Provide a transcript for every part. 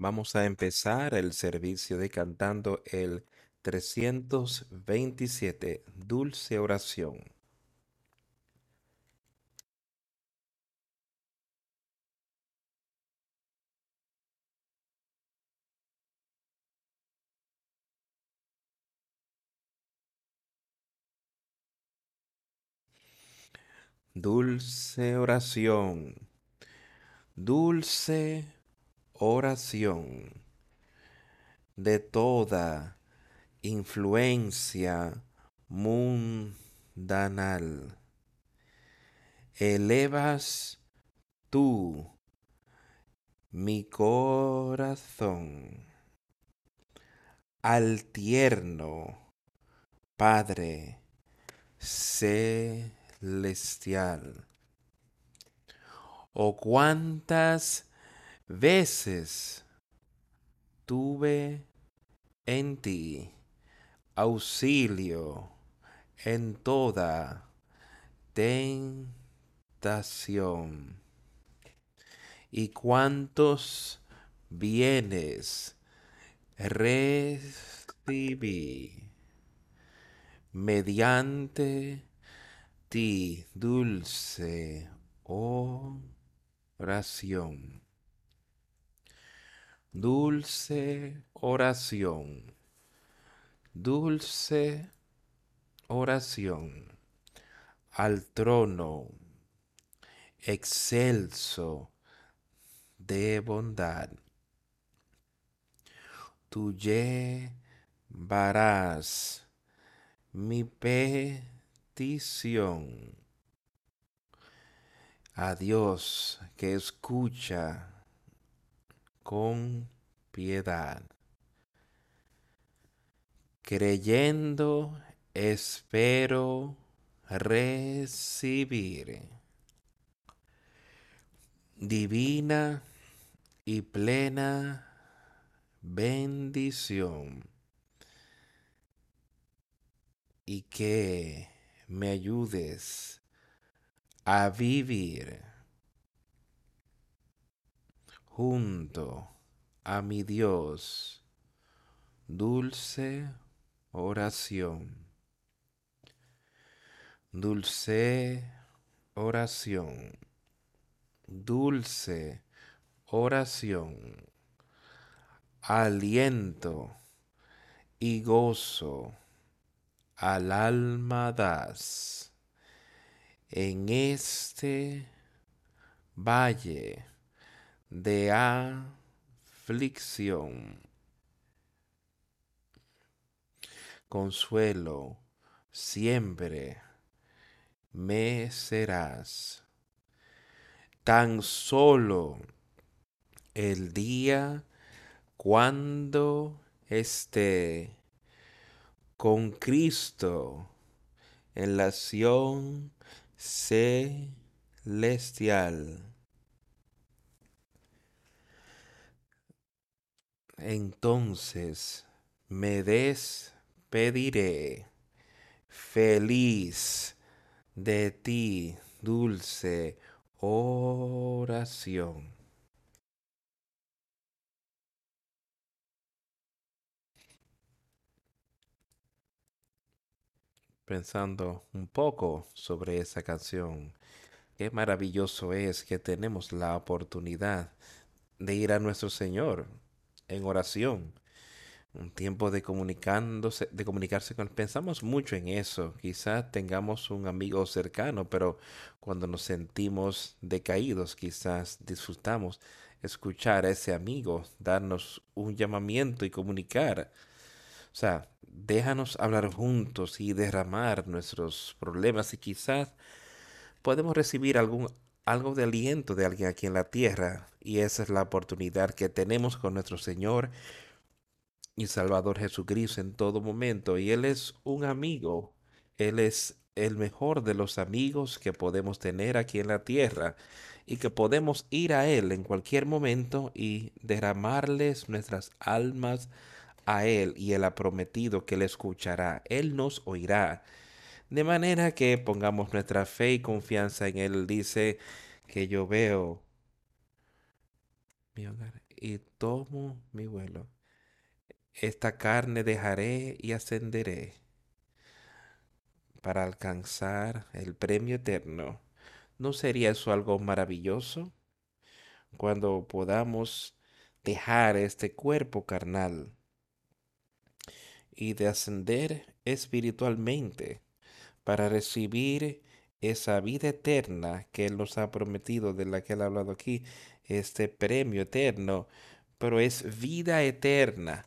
Vamos a empezar el servicio de cantando el 327, Dulce Oración. Dulce oración, dulce oración de toda influencia mundanal. Elevas tú mi corazón al tierno Padre celestial. O cuántas veces tuve en ti auxilio en toda tentación. Y cuántos bienes recibí mediante ti, dulce oración. Dulce oración. Dulce oración al trono excelso de bondad. Tú llevarás mi petición a Dios que escucha con piedad. Creyendo espero recibir divina y plena bendición y que me ayudes a vivir junto a mi Dios. Dulce oración. Dulce oración. Dulce oración. Aliento y gozo al alma das en este valle de aflicción. Consuelo siempre me serás. Tan solo el día cuando esté con Cristo en la acción celestial. Entonces me despediré feliz de ti, dulce oración. pensando un poco sobre esa canción. Qué maravilloso es que tenemos la oportunidad de ir a nuestro Señor en oración. Un tiempo de comunicándose, de comunicarse con. Pensamos mucho en eso. Quizás tengamos un amigo cercano, pero cuando nos sentimos decaídos, quizás disfrutamos escuchar a ese amigo, darnos un llamamiento y comunicar. O sea, déjanos hablar juntos y derramar nuestros problemas y quizás podemos recibir algún algo de aliento de alguien aquí en la tierra y esa es la oportunidad que tenemos con nuestro Señor y Salvador Jesucristo en todo momento y Él es un amigo, Él es el mejor de los amigos que podemos tener aquí en la tierra y que podemos ir a Él en cualquier momento y derramarles nuestras almas a Él y Él ha prometido que le escuchará, Él nos oirá. De manera que pongamos nuestra fe y confianza en Él. Dice que yo veo y tomo mi vuelo. Esta carne dejaré y ascenderé para alcanzar el premio eterno. ¿No sería eso algo maravilloso? Cuando podamos dejar este cuerpo carnal y de ascender espiritualmente para recibir esa vida eterna que Él nos ha prometido, de la que Él ha hablado aquí, este premio eterno, pero es vida eterna,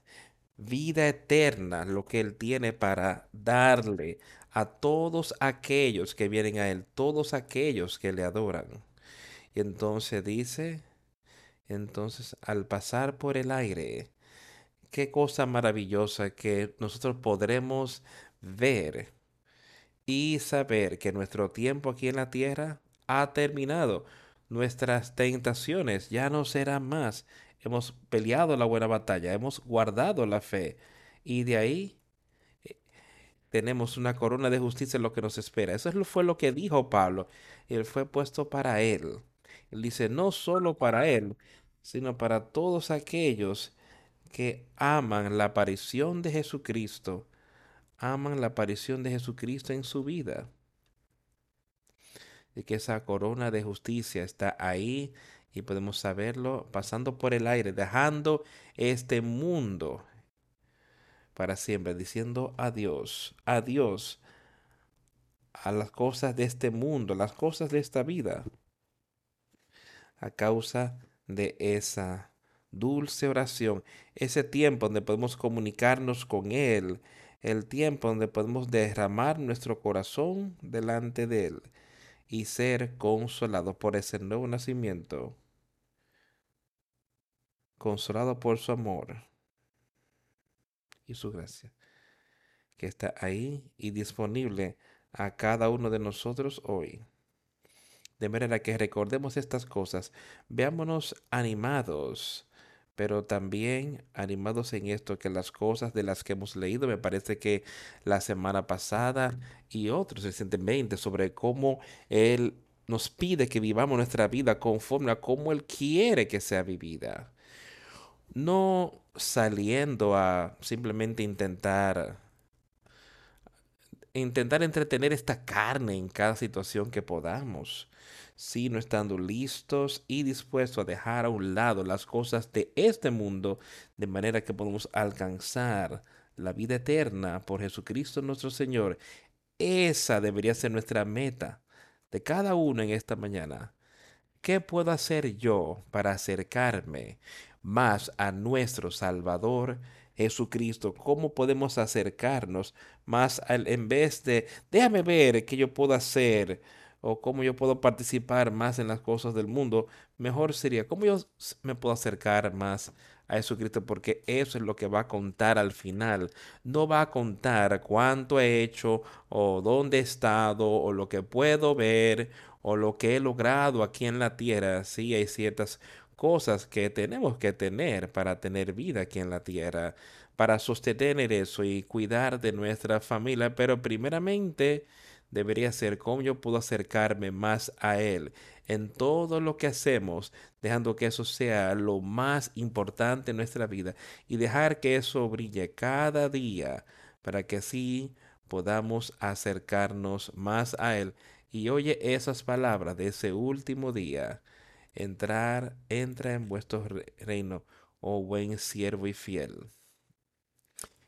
vida eterna lo que Él tiene para darle a todos aquellos que vienen a Él, todos aquellos que le adoran. Y entonces dice, entonces al pasar por el aire, qué cosa maravillosa que nosotros podremos ver y saber que nuestro tiempo aquí en la tierra ha terminado. Nuestras tentaciones ya no serán más. Hemos peleado la buena batalla, hemos guardado la fe y de ahí eh, tenemos una corona de justicia en lo que nos espera. Eso fue lo que dijo Pablo. Él fue puesto para él. Él dice, no solo para él, sino para todos aquellos que aman la aparición de Jesucristo aman la aparición de Jesucristo en su vida. Y que esa corona de justicia está ahí y podemos saberlo pasando por el aire, dejando este mundo para siempre, diciendo adiós, adiós a las cosas de este mundo, las cosas de esta vida, a causa de esa dulce oración, ese tiempo donde podemos comunicarnos con Él, el tiempo donde podemos derramar nuestro corazón delante de Él y ser consolados por ese nuevo nacimiento, consolado por su amor y su gracia, que está ahí y disponible a cada uno de nosotros hoy. De manera que recordemos estas cosas, veámonos animados pero también animados en esto, que las cosas de las que hemos leído, me parece que la semana pasada y otros recientemente, sobre cómo Él nos pide que vivamos nuestra vida conforme a cómo Él quiere que sea vivida. No saliendo a simplemente intentar intentar entretener esta carne en cada situación que podamos, sino estando listos y dispuestos a dejar a un lado las cosas de este mundo, de manera que podamos alcanzar la vida eterna por Jesucristo nuestro Señor. Esa debería ser nuestra meta de cada uno en esta mañana. ¿Qué puedo hacer yo para acercarme más a nuestro Salvador Jesucristo? ¿Cómo podemos acercarnos más al, en vez de, déjame ver qué yo puedo hacer o cómo yo puedo participar más en las cosas del mundo? Mejor sería, ¿cómo yo me puedo acercar más a Jesucristo? Porque eso es lo que va a contar al final. No va a contar cuánto he hecho o dónde he estado o lo que puedo ver o lo que he logrado aquí en la tierra. Sí, hay ciertas cosas que tenemos que tener para tener vida aquí en la tierra, para sostener eso y cuidar de nuestra familia, pero primeramente debería ser cómo yo puedo acercarme más a Él en todo lo que hacemos, dejando que eso sea lo más importante en nuestra vida y dejar que eso brille cada día para que así podamos acercarnos más a Él. Y oye esas palabras de ese último día entrar, entra en vuestro reino, oh buen siervo y fiel.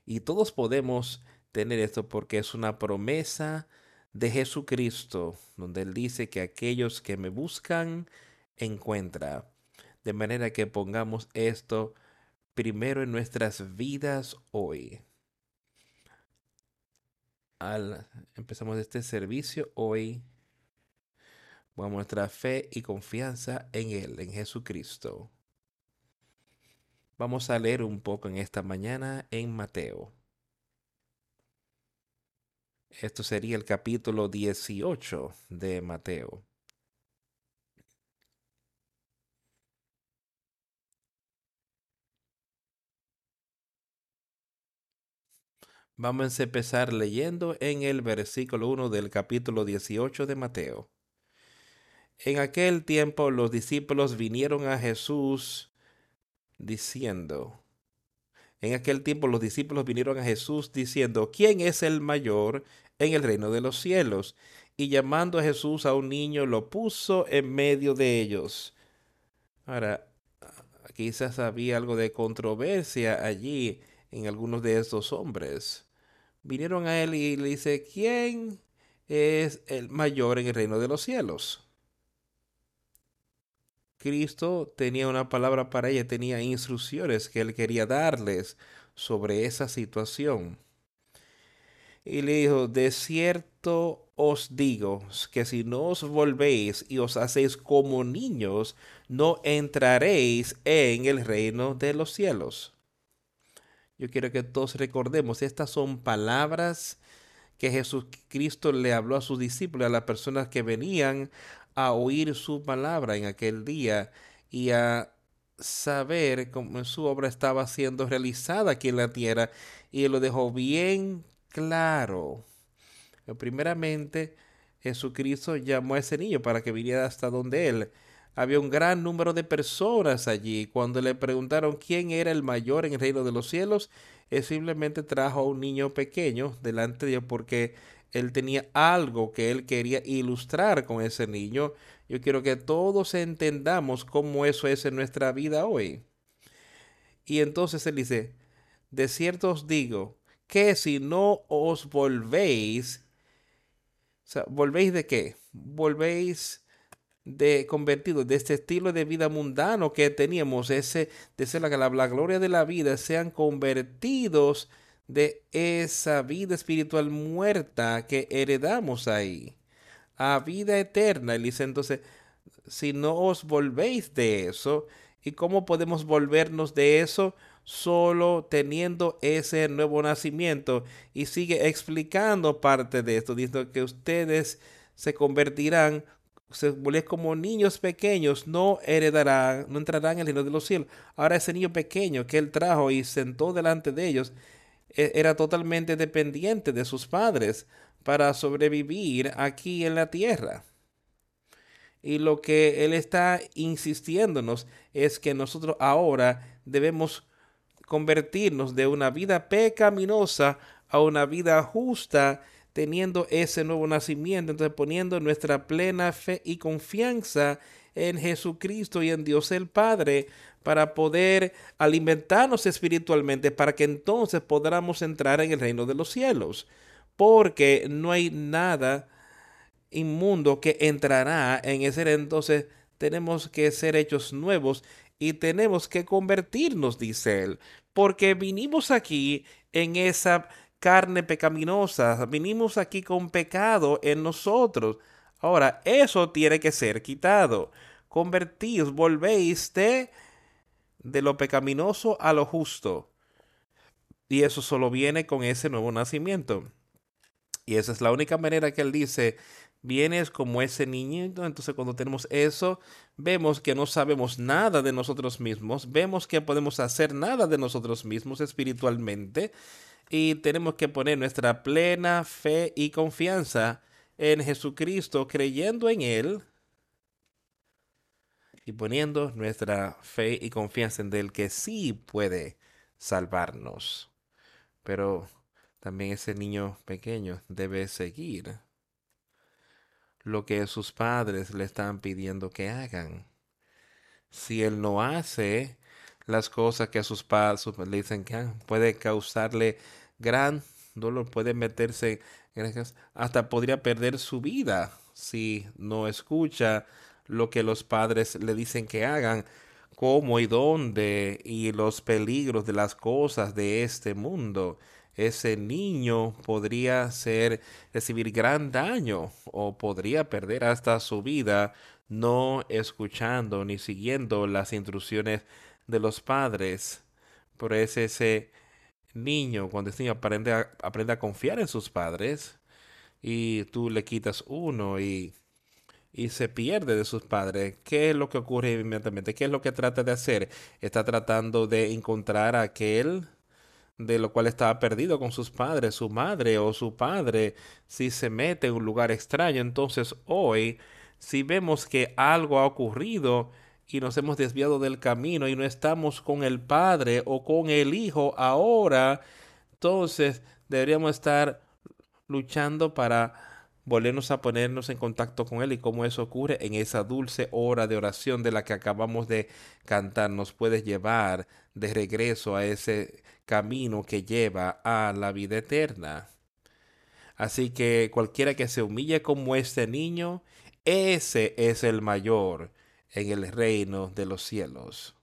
Y todos podemos tener esto porque es una promesa de Jesucristo, donde Él dice que aquellos que me buscan, encuentra. De manera que pongamos esto primero en nuestras vidas hoy. Al, empezamos este servicio hoy a nuestra fe y confianza en Él, en Jesucristo. Vamos a leer un poco en esta mañana en Mateo. Esto sería el capítulo 18 de Mateo. Vamos a empezar leyendo en el versículo 1 del capítulo 18 de Mateo. En aquel tiempo los discípulos vinieron a Jesús diciendo, en aquel tiempo los discípulos vinieron a Jesús diciendo, ¿quién es el mayor en el reino de los cielos? Y llamando a Jesús a un niño, lo puso en medio de ellos. Ahora, quizás había algo de controversia allí en algunos de estos hombres. Vinieron a él y le dice, ¿quién es el mayor en el reino de los cielos? Cristo tenía una palabra para ella, tenía instrucciones que él quería darles sobre esa situación. Y le dijo, de cierto os digo que si no os volvéis y os hacéis como niños, no entraréis en el reino de los cielos. Yo quiero que todos recordemos, estas son palabras que Jesucristo le habló a sus discípulos, a las personas que venían a oír su palabra en aquel día y a saber cómo su obra estaba siendo realizada aquí en la tierra y lo dejó bien claro. Primeramente, Jesucristo llamó a ese niño para que viniera hasta donde él. Había un gran número de personas allí. Cuando le preguntaron quién era el mayor en el reino de los cielos, él simplemente trajo a un niño pequeño delante de él porque él tenía algo que él quería ilustrar con ese niño. Yo quiero que todos entendamos cómo eso es en nuestra vida hoy. Y entonces él dice, de cierto os digo que si no os volvéis, o sea, ¿volvéis de qué? Volvéis de convertido de este estilo de vida mundano que teníamos, ese de ser la, la gloria de la vida, sean convertidos de esa vida espiritual muerta que heredamos ahí a vida eterna. Y dice entonces, si no os volvéis de eso, ¿y cómo podemos volvernos de eso? Solo teniendo ese nuevo nacimiento. Y sigue explicando parte de esto, diciendo que ustedes se convertirán se como niños pequeños, no heredarán, no entrarán en el reino de los cielos. Ahora ese niño pequeño que él trajo y sentó delante de ellos, era totalmente dependiente de sus padres para sobrevivir aquí en la tierra. Y lo que Él está insistiéndonos es que nosotros ahora debemos convertirnos de una vida pecaminosa a una vida justa, teniendo ese nuevo nacimiento, entonces poniendo nuestra plena fe y confianza en Jesucristo y en Dios el Padre para poder alimentarnos espiritualmente, para que entonces podamos entrar en el reino de los cielos, porque no hay nada inmundo que entrará en ese entonces tenemos que ser hechos nuevos y tenemos que convertirnos, dice él, porque vinimos aquí en esa carne pecaminosa, vinimos aquí con pecado en nosotros. Ahora, eso tiene que ser quitado. Convertís, volvéis de, de lo pecaminoso a lo justo. Y eso solo viene con ese nuevo nacimiento. Y esa es la única manera que él dice, vienes como ese niñito. Entonces cuando tenemos eso, vemos que no sabemos nada de nosotros mismos, vemos que podemos hacer nada de nosotros mismos espiritualmente y tenemos que poner nuestra plena fe y confianza en Jesucristo, creyendo en Él y poniendo nuestra fe y confianza en Él que sí puede salvarnos. Pero también ese niño pequeño debe seguir lo que sus padres le están pidiendo que hagan. Si él no hace las cosas que a sus padres le dicen que puede causarle gran dolor, puede meterse hasta podría perder su vida si no escucha lo que los padres le dicen que hagan, cómo y dónde y los peligros de las cosas de este mundo. Ese niño podría ser recibir gran daño o podría perder hasta su vida no escuchando ni siguiendo las instrucciones de los padres. Por eso ese niño, cuando este niño aprende a, aprende a confiar en sus padres y tú le quitas uno y, y se pierde de sus padres, ¿qué es lo que ocurre inmediatamente? ¿Qué es lo que trata de hacer? Está tratando de encontrar a aquel de lo cual estaba perdido con sus padres, su madre o su padre, si se mete en un lugar extraño. Entonces hoy, si vemos que algo ha ocurrido y nos hemos desviado del camino y no estamos con el Padre o con el Hijo ahora, entonces deberíamos estar luchando para volvernos a ponernos en contacto con Él y cómo eso ocurre en esa dulce hora de oración de la que acabamos de cantar nos puede llevar de regreso a ese camino que lleva a la vida eterna. Así que cualquiera que se humille como este niño, ese es el mayor en el reino de los cielos.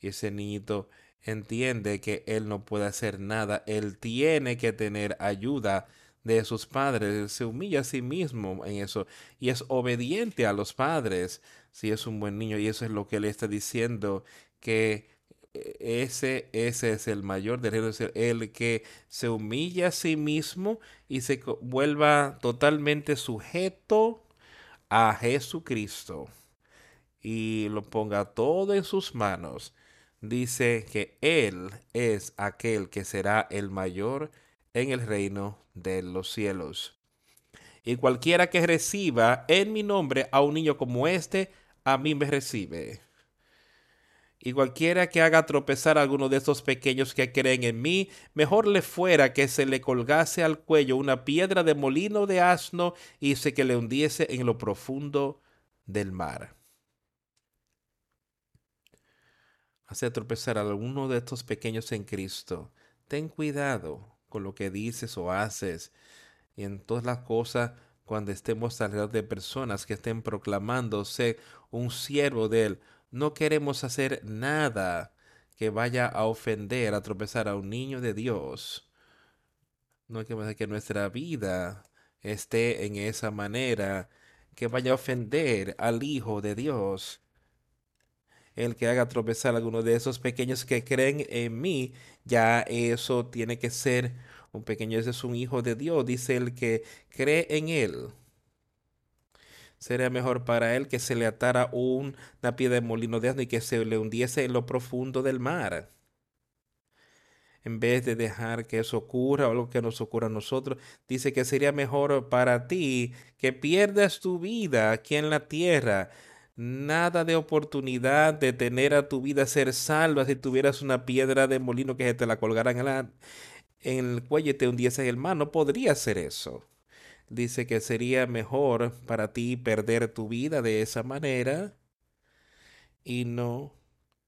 Y ese niñito entiende que él no puede hacer nada, él tiene que tener ayuda de sus padres, se humilla a sí mismo en eso y es obediente a los padres. Si es un buen niño y eso es lo que él está diciendo que eh, ese, ese es el mayor derecho, el que se humilla a sí mismo y se vuelva totalmente sujeto a Jesucristo y lo ponga todo en sus manos. Dice que Él es aquel que será el mayor en el reino de los cielos. Y cualquiera que reciba en mi nombre a un niño como este, a mí me recibe. Y cualquiera que haga tropezar a alguno de estos pequeños que creen en mí, mejor le fuera que se le colgase al cuello una piedra de molino de asno y se que le hundiese en lo profundo del mar. Hace tropezar a alguno de estos pequeños en Cristo. Ten cuidado con lo que dices o haces y en todas las cosas cuando estemos alrededor de personas que estén proclamándose un siervo de Él no queremos hacer nada que vaya a ofender, a tropezar a un niño de Dios. No queremos que nuestra vida esté en esa manera, que vaya a ofender al Hijo de Dios. El que haga tropezar a alguno de esos pequeños que creen en mí, ya eso tiene que ser un pequeño, ese es un hijo de Dios, dice el que cree en él sería mejor para él que se le atara una piedra de molino de asno y que se le hundiese en lo profundo del mar. En vez de dejar que eso ocurra o algo que nos ocurra a nosotros, dice que sería mejor para ti que pierdas tu vida aquí en la tierra. Nada de oportunidad de tener a tu vida ser salva si tuvieras una piedra de molino que se te la colgaran en, en el cuello y te hundiese en el mar. No podría ser eso dice que sería mejor para ti perder tu vida de esa manera y no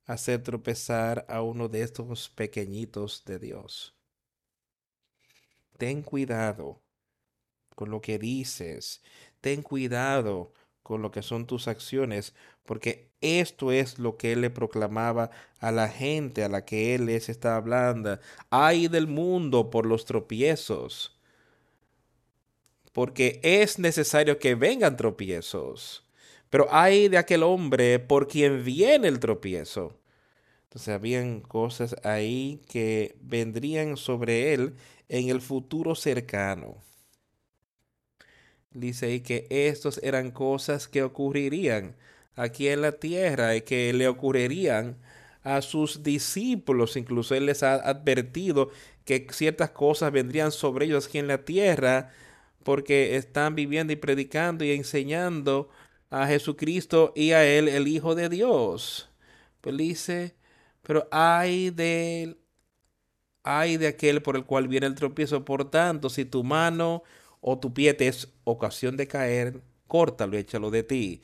hacer tropezar a uno de estos pequeñitos de Dios. Ten cuidado con lo que dices, ten cuidado con lo que son tus acciones, porque esto es lo que él le proclamaba a la gente a la que él les está hablando. Ay del mundo por los tropiezos porque es necesario que vengan tropiezos. Pero hay de aquel hombre por quien viene el tropiezo. Entonces habían cosas ahí que vendrían sobre él en el futuro cercano. Dice ahí que estos eran cosas que ocurrirían aquí en la tierra y que le ocurrirían a sus discípulos. Incluso él les ha advertido que ciertas cosas vendrían sobre ellos aquí en la tierra porque están viviendo y predicando y enseñando a Jesucristo y a Él, el Hijo de Dios. Pues dice, pero hay de hay de aquel por el cual viene el tropiezo. Por tanto, si tu mano o tu pie te es ocasión de caer, córtalo y échalo de ti.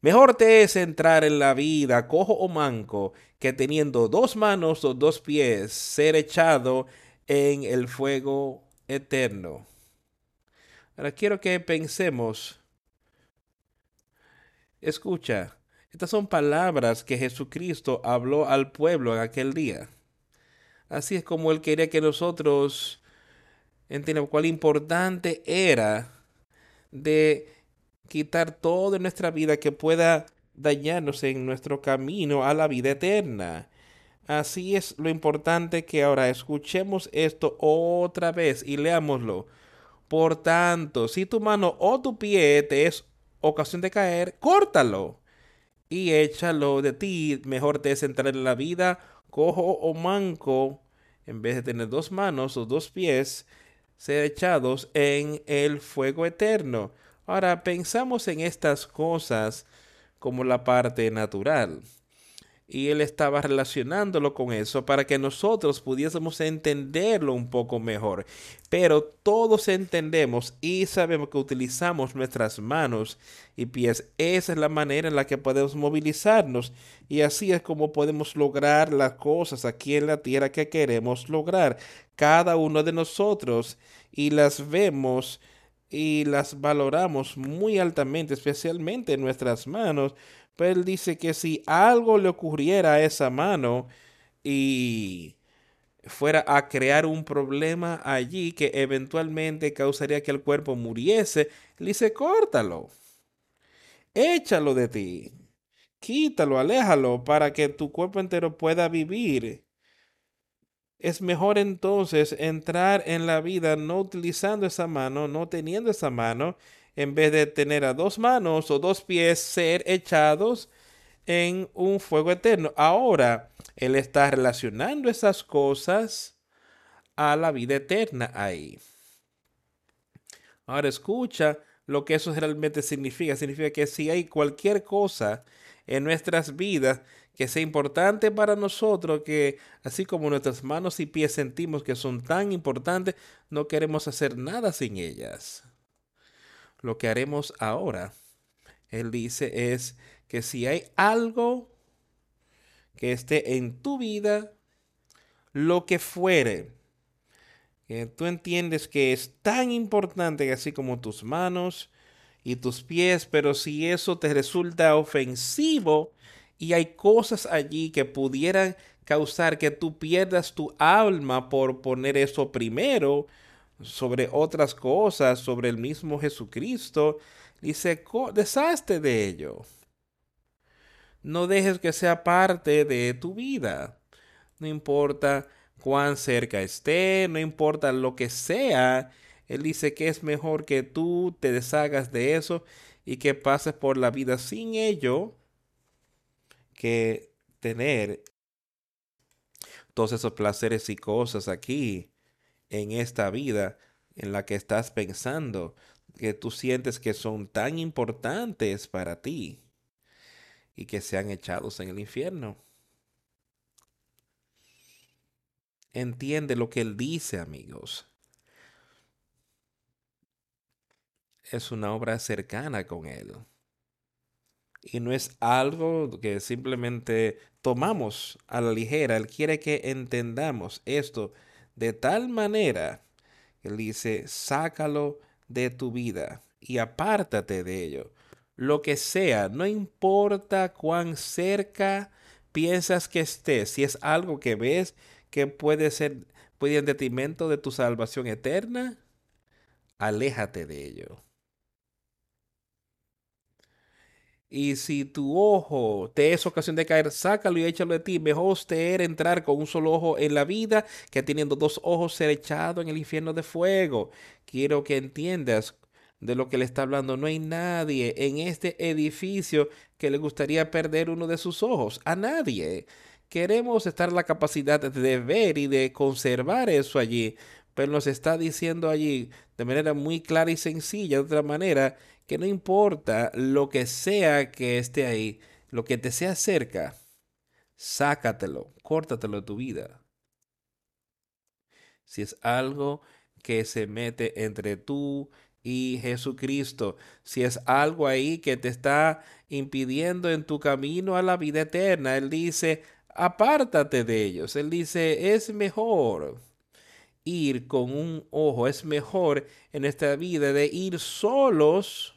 Mejor te es entrar en la vida cojo o manco que teniendo dos manos o dos pies ser echado en el fuego eterno. Ahora quiero que pensemos. Escucha, estas son palabras que Jesucristo habló al pueblo en aquel día. Así es como Él quería que nosotros entiendamos cuál importante era de quitar todo nuestra vida que pueda dañarnos en nuestro camino a la vida eterna. Así es lo importante que ahora escuchemos esto otra vez y leámoslo. Por tanto, si tu mano o tu pie te es ocasión de caer, córtalo y échalo de ti. Mejor te es entrar en la vida cojo o manco, en vez de tener dos manos o dos pies, ser echados en el fuego eterno. Ahora pensamos en estas cosas como la parte natural y él estaba relacionándolo con eso para que nosotros pudiésemos entenderlo un poco mejor. Pero todos entendemos y sabemos que utilizamos nuestras manos y pies. Esa es la manera en la que podemos movilizarnos y así es como podemos lograr las cosas aquí en la tierra que queremos lograr. Cada uno de nosotros y las vemos y las valoramos muy altamente, especialmente en nuestras manos, pero él dice que si algo le ocurriera a esa mano y fuera a crear un problema allí que eventualmente causaría que el cuerpo muriese, él dice, córtalo, échalo de ti, quítalo, aléjalo para que tu cuerpo entero pueda vivir. Es mejor entonces entrar en la vida no utilizando esa mano, no teniendo esa mano, en vez de tener a dos manos o dos pies ser echados en un fuego eterno. Ahora, Él está relacionando esas cosas a la vida eterna ahí. Ahora escucha lo que eso realmente significa. Significa que si hay cualquier cosa en nuestras vidas que sea importante para nosotros, que así como nuestras manos y pies sentimos que son tan importantes, no queremos hacer nada sin ellas lo que haremos ahora, él dice, es que si hay algo que esté en tu vida, lo que fuere, que tú entiendes que es tan importante así como tus manos y tus pies, pero si eso te resulta ofensivo y hay cosas allí que pudieran causar que tú pierdas tu alma por poner eso primero, sobre otras cosas, sobre el mismo Jesucristo, dice, deshazte de ello. No dejes que sea parte de tu vida. No importa cuán cerca esté, no importa lo que sea. Él dice que es mejor que tú te deshagas de eso y que pases por la vida sin ello que tener todos esos placeres y cosas aquí en esta vida en la que estás pensando, que tú sientes que son tan importantes para ti y que sean echados en el infierno. Entiende lo que él dice, amigos. Es una obra cercana con él. Y no es algo que simplemente tomamos a la ligera. Él quiere que entendamos esto de tal manera, él dice, sácalo de tu vida y apártate de ello. Lo que sea, no importa cuán cerca piensas que estés, si es algo que ves que puede ser, puede ir en detrimento de tu salvación eterna, aléjate de ello. Y si tu ojo te es ocasión de caer, sácalo y échalo de ti. Mejor usted era entrar con un solo ojo en la vida que teniendo dos ojos ser echado en el infierno de fuego. Quiero que entiendas de lo que le está hablando. No hay nadie en este edificio que le gustaría perder uno de sus ojos. A nadie. Queremos estar la capacidad de ver y de conservar eso allí. Pero nos está diciendo allí de manera muy clara y sencilla, de otra manera, que no importa lo que sea que esté ahí, lo que te sea cerca, sácatelo, córtatelo de tu vida. Si es algo que se mete entre tú y Jesucristo, si es algo ahí que te está impidiendo en tu camino a la vida eterna, Él dice, apártate de ellos. Él dice, es mejor ir con un ojo, es mejor en esta vida de ir solos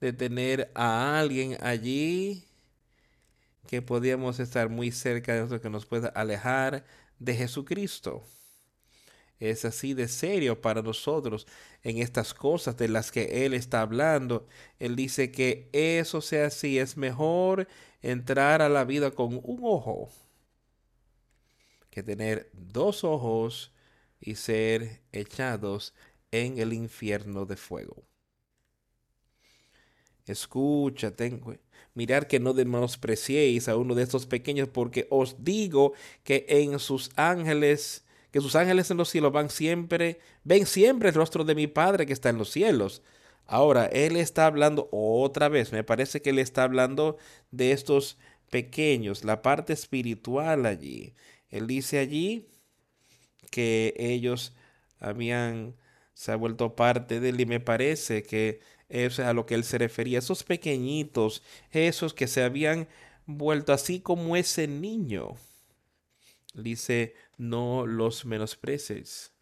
de tener a alguien allí que podíamos estar muy cerca de nosotros, que nos pueda alejar de Jesucristo. Es así de serio para nosotros en estas cosas de las que Él está hablando. Él dice que eso sea así, es mejor entrar a la vida con un ojo que tener dos ojos y ser echados en el infierno de fuego. Escucha, tengo, mirar que no menospreciéis a uno de estos pequeños, porque os digo que en sus ángeles, que sus ángeles en los cielos van siempre, ven siempre el rostro de mi Padre que está en los cielos. Ahora, él está hablando otra vez, me parece que él está hablando de estos pequeños, la parte espiritual allí. Él dice allí que ellos habían, se ha vuelto parte de él y me parece que es a lo que él se refería, esos pequeñitos, esos que se habían vuelto así como ese niño. Dice, no los menosprecies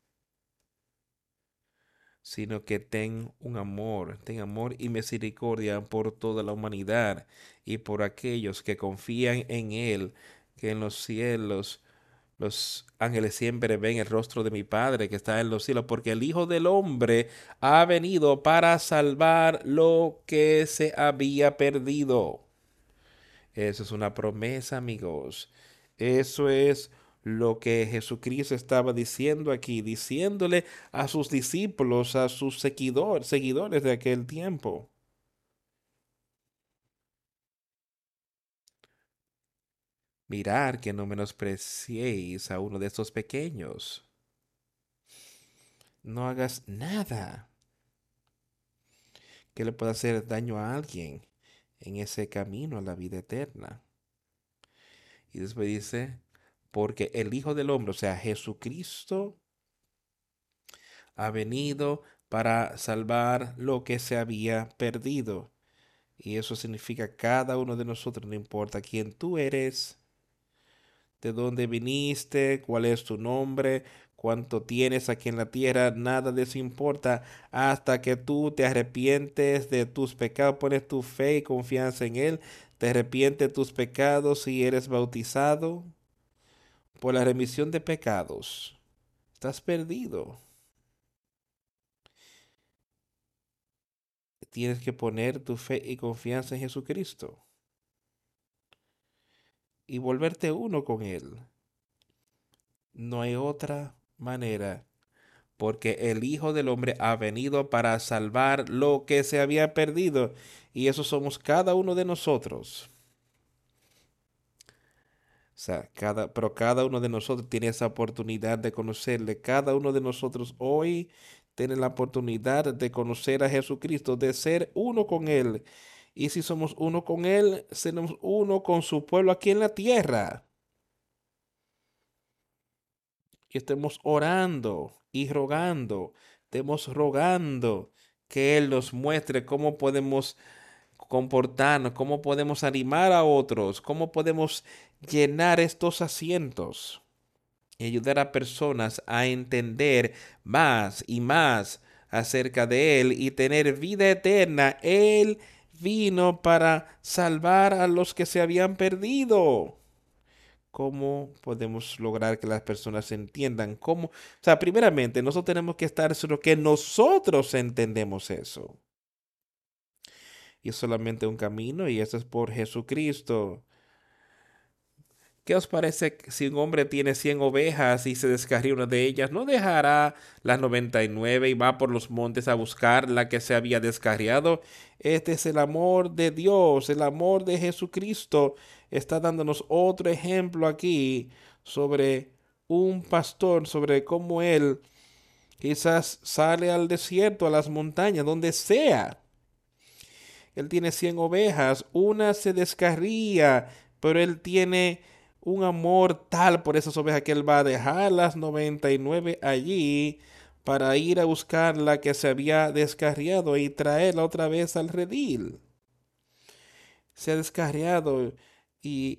sino que ten un amor, ten amor y misericordia por toda la humanidad y por aquellos que confían en Él, que en los cielos los ángeles siempre ven el rostro de mi Padre que está en los cielos, porque el Hijo del Hombre ha venido para salvar lo que se había perdido. Eso es una promesa, amigos. Eso es lo que Jesucristo estaba diciendo aquí, diciéndole a sus discípulos, a sus seguidores, seguidores de aquel tiempo. Mirar que no menospreciéis a uno de estos pequeños. No hagas nada que le pueda hacer daño a alguien en ese camino a la vida eterna. Y después dice, porque el Hijo del Hombre, o sea, Jesucristo, ha venido para salvar lo que se había perdido. Y eso significa cada uno de nosotros, no importa quién tú eres, de dónde viniste, cuál es tu nombre, cuánto tienes aquí en la tierra, nada de eso importa hasta que tú te arrepientes de tus pecados, pones tu fe y confianza en Él, te arrepientes de tus pecados y eres bautizado por la remisión de pecados, estás perdido. Tienes que poner tu fe y confianza en Jesucristo y volverte uno con Él. No hay otra manera, porque el Hijo del Hombre ha venido para salvar lo que se había perdido, y eso somos cada uno de nosotros. O sea, cada, pero cada uno de nosotros tiene esa oportunidad de conocerle. Cada uno de nosotros hoy tiene la oportunidad de conocer a Jesucristo, de ser uno con Él. Y si somos uno con Él, seremos uno con su pueblo aquí en la tierra. Y estemos orando y rogando, estemos rogando que Él nos muestre cómo podemos comportarnos, cómo podemos animar a otros, cómo podemos llenar estos asientos y ayudar a personas a entender más y más acerca de Él y tener vida eterna. Él vino para salvar a los que se habían perdido. ¿Cómo podemos lograr que las personas entiendan cómo? O sea, primeramente, nosotros tenemos que estar seguros que nosotros entendemos eso. Y es solamente un camino y eso es por Jesucristo. ¿Qué os parece si un hombre tiene 100 ovejas y se descarría una de ellas? ¿No dejará las 99 y va por los montes a buscar la que se había descarriado? Este es el amor de Dios, el amor de Jesucristo. Está dándonos otro ejemplo aquí sobre un pastor, sobre cómo él quizás sale al desierto, a las montañas, donde sea. Él tiene 100 ovejas, una se descarría, pero él tiene un amor tal por esas ovejas que él va a dejar las 99 allí para ir a buscar la que se había descarriado y traerla otra vez al redil. Se ha descarriado y,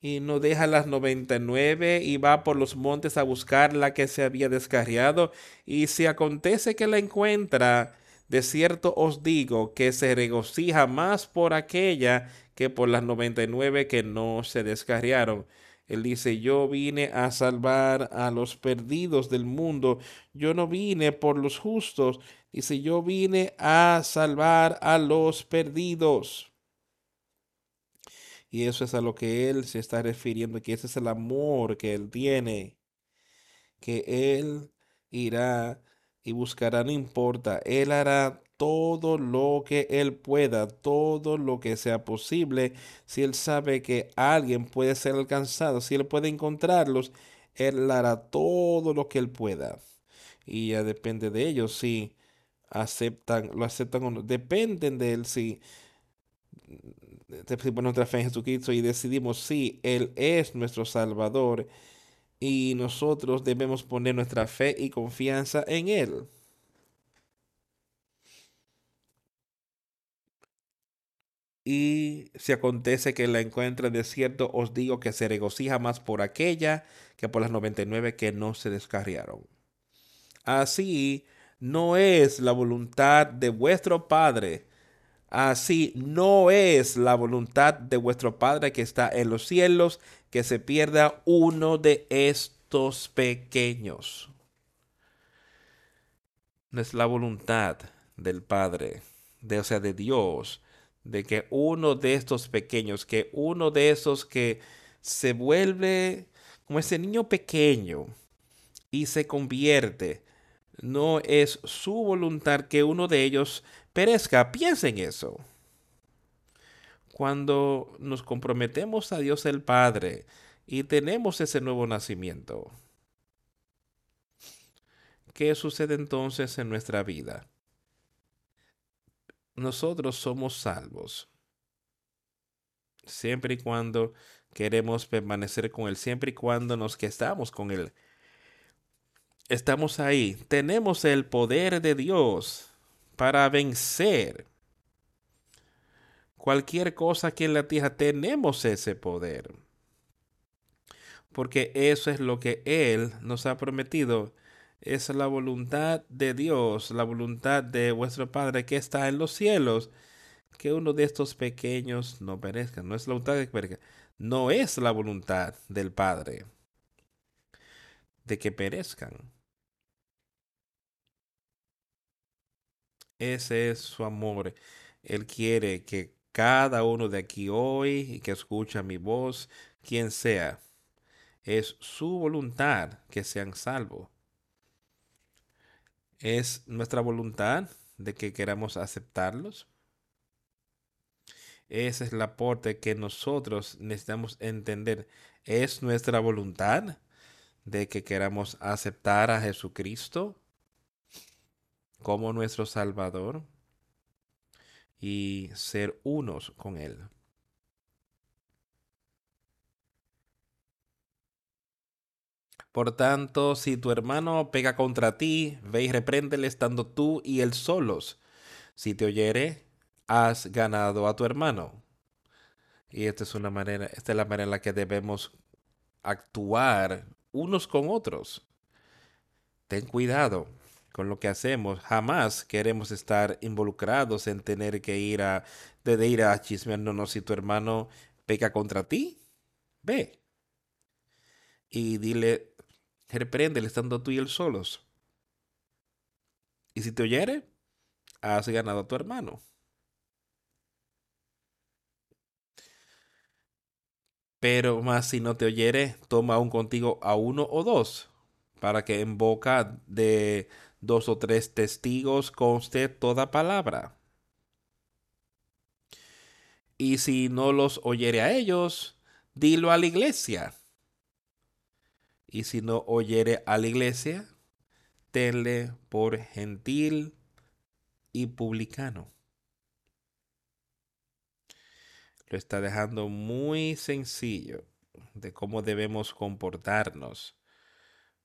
y no deja las 99 y va por los montes a buscar la que se había descarriado y si acontece que la encuentra, de cierto os digo que se regocija más por aquella que por las 99 que no se descarriaron. Él dice, yo vine a salvar a los perdidos del mundo. Yo no vine por los justos. Dice, yo vine a salvar a los perdidos. Y eso es a lo que él se está refiriendo, que ese es el amor que él tiene, que él irá y buscará, no importa, Él hará todo lo que Él pueda, todo lo que sea posible. Si Él sabe que alguien puede ser alcanzado, si Él puede encontrarlos, Él hará todo lo que Él pueda. Y ya depende de ellos si aceptan, lo aceptan o no. Dependen de él si, si nuestra fe en Jesucristo y decidimos si Él es nuestro Salvador y nosotros debemos poner nuestra fe y confianza en Él. Y si acontece que la encuentre de cierto, os digo que se regocija más por aquella que por las 99 que no se descarriaron. Así no es la voluntad de vuestro Padre. Así no es la voluntad de vuestro Padre que está en los cielos que se pierda uno de estos pequeños. No es la voluntad del Padre, de, o sea, de Dios, de que uno de estos pequeños, que uno de esos que se vuelve como ese niño pequeño y se convierte, no es su voluntad que uno de ellos perezca. Piensen eso. Cuando nos comprometemos a Dios el Padre y tenemos ese nuevo nacimiento, ¿qué sucede entonces en nuestra vida? Nosotros somos salvos. Siempre y cuando queremos permanecer con Él, siempre y cuando nos que estamos con Él. Estamos ahí. Tenemos el poder de Dios para vencer cualquier cosa que en la tierra. Tenemos ese poder. Porque eso es lo que Él nos ha prometido es la voluntad de Dios, la voluntad de vuestro Padre que está en los cielos, que uno de estos pequeños no perezca. No es la voluntad de que No es la voluntad del Padre de que perezcan. Ese es su amor. Él quiere que cada uno de aquí hoy y que escucha mi voz, quien sea, es su voluntad que sean salvos es nuestra voluntad de que queramos aceptarlos. Ese es el aporte que nosotros necesitamos entender. Es nuestra voluntad de que queramos aceptar a Jesucristo como nuestro Salvador y ser unos con Él. Por tanto, si tu hermano pega contra ti, ve y repréndele estando tú y él solos. Si te oyere, has ganado a tu hermano. Y esta es una manera, esta es la manera en la que debemos actuar unos con otros. Ten cuidado con lo que hacemos. Jamás queremos estar involucrados en tener que ir a, de ir a chismearnos si tu hermano peca contra ti. Ve. Y dile, repréndele estando tú y él solos. Y si te oyere, has ganado a tu hermano. Pero más si no te oyere, toma aún contigo a uno o dos, para que en boca de dos o tres testigos conste toda palabra. Y si no los oyere a ellos, dilo a la iglesia y si no oyere a la iglesia, tenle por gentil y publicano. Lo está dejando muy sencillo de cómo debemos comportarnos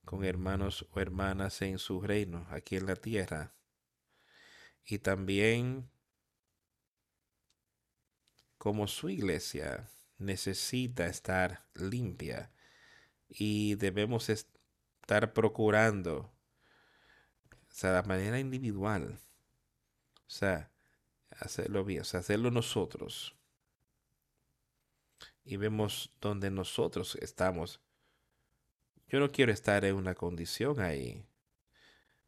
con hermanos o hermanas en su reino, aquí en la tierra. Y también como su iglesia necesita estar limpia y debemos estar procurando, o sea, de manera individual, o sea, hacerlo bien, o sea, hacerlo nosotros. Y vemos donde nosotros estamos. Yo no quiero estar en una condición ahí.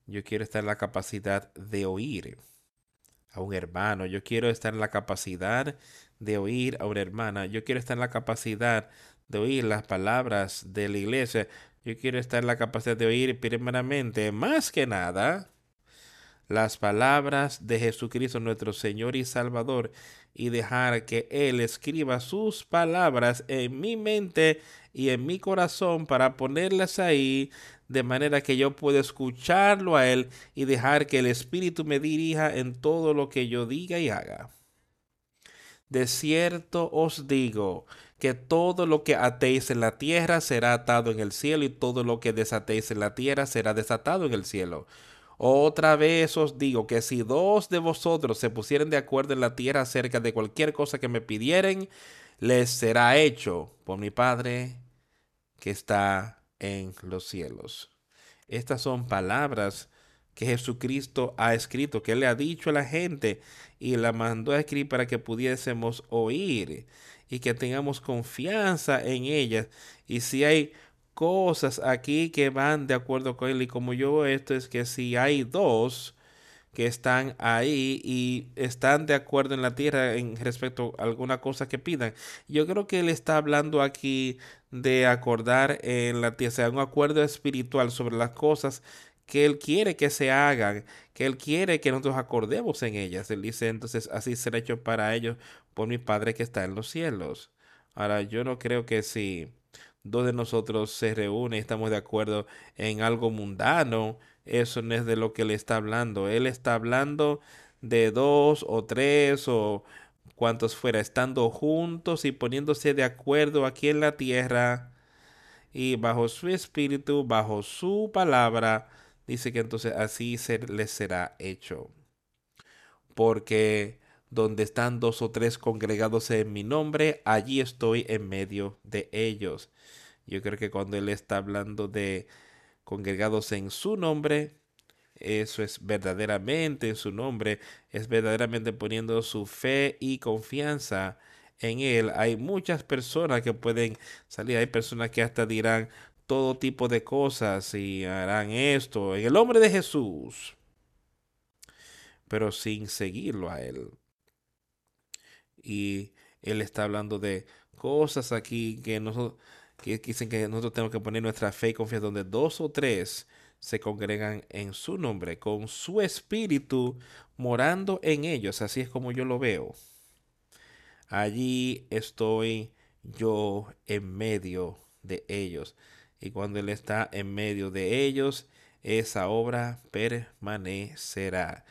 Yo quiero estar en la capacidad de oír a un hermano. Yo quiero estar en la capacidad de oír a una hermana. Yo quiero estar en la capacidad de oír las palabras de la iglesia. Yo quiero estar en la capacidad de oír primeramente, más que nada, las palabras de Jesucristo nuestro Señor y Salvador y dejar que Él escriba sus palabras en mi mente y en mi corazón para ponerlas ahí de manera que yo pueda escucharlo a Él y dejar que el Espíritu me dirija en todo lo que yo diga y haga. De cierto os digo que todo lo que atéis en la tierra será atado en el cielo y todo lo que desatéis en la tierra será desatado en el cielo. Otra vez os digo que si dos de vosotros se pusieren de acuerdo en la tierra acerca de cualquier cosa que me pidieren, les será hecho por mi Padre que está en los cielos. Estas son palabras que Jesucristo ha escrito, que le ha dicho a la gente y la mandó a escribir para que pudiésemos oír y que tengamos confianza en ellas. Y si hay cosas aquí que van de acuerdo con Él y como yo veo esto es que si hay dos que están ahí y están de acuerdo en la tierra en respecto a alguna cosa que pidan. Yo creo que él está hablando aquí de acordar en la tierra, sea, un acuerdo espiritual sobre las cosas que Él quiere que se hagan, que Él quiere que nosotros acordemos en ellas. Él dice entonces, así será hecho para ellos por mi Padre que está en los cielos. Ahora, yo no creo que si dos de nosotros se reúnen y estamos de acuerdo en algo mundano, eso no es de lo que Él está hablando. Él está hablando de dos o tres o cuantos fuera, estando juntos y poniéndose de acuerdo aquí en la tierra y bajo su espíritu, bajo su palabra, dice que entonces así se les será hecho. Porque donde están dos o tres congregados en mi nombre, allí estoy en medio de ellos. Yo creo que cuando él está hablando de congregados en su nombre, eso es verdaderamente en su nombre, es verdaderamente poniendo su fe y confianza en él. Hay muchas personas que pueden salir, hay personas que hasta dirán todo tipo de cosas y harán esto en el nombre de Jesús, pero sin seguirlo a él. Y él está hablando de cosas aquí que nosotros que dicen que nosotros tenemos que poner nuestra fe y confianza donde dos o tres se congregan en su nombre, con su espíritu morando en ellos. Así es como yo lo veo. Allí estoy yo en medio de ellos. Y cuando Él está en medio de ellos, esa obra permanecerá.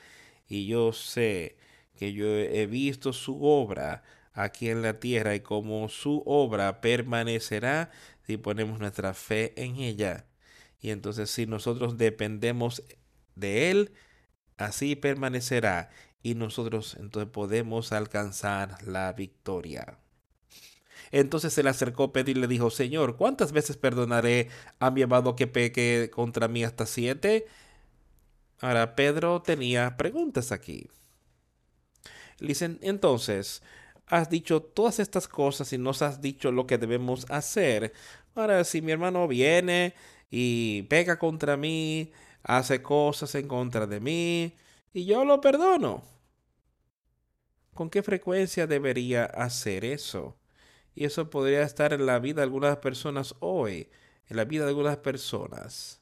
Y yo sé que yo he visto su obra aquí en la tierra y como su obra permanecerá si ponemos nuestra fe en ella. Y entonces si nosotros dependemos de Él, así permanecerá y nosotros entonces podemos alcanzar la victoria. Entonces se le acercó Pedro y le dijo, Señor, ¿cuántas veces perdonaré a mi amado que peque contra mí hasta siete? Ahora Pedro tenía preguntas aquí. Dicen, entonces, has dicho todas estas cosas y nos has dicho lo que debemos hacer. Ahora, si mi hermano viene y pega contra mí, hace cosas en contra de mí, y yo lo perdono. ¿Con qué frecuencia debería hacer eso? Y eso podría estar en la vida de algunas personas hoy, en la vida de algunas personas.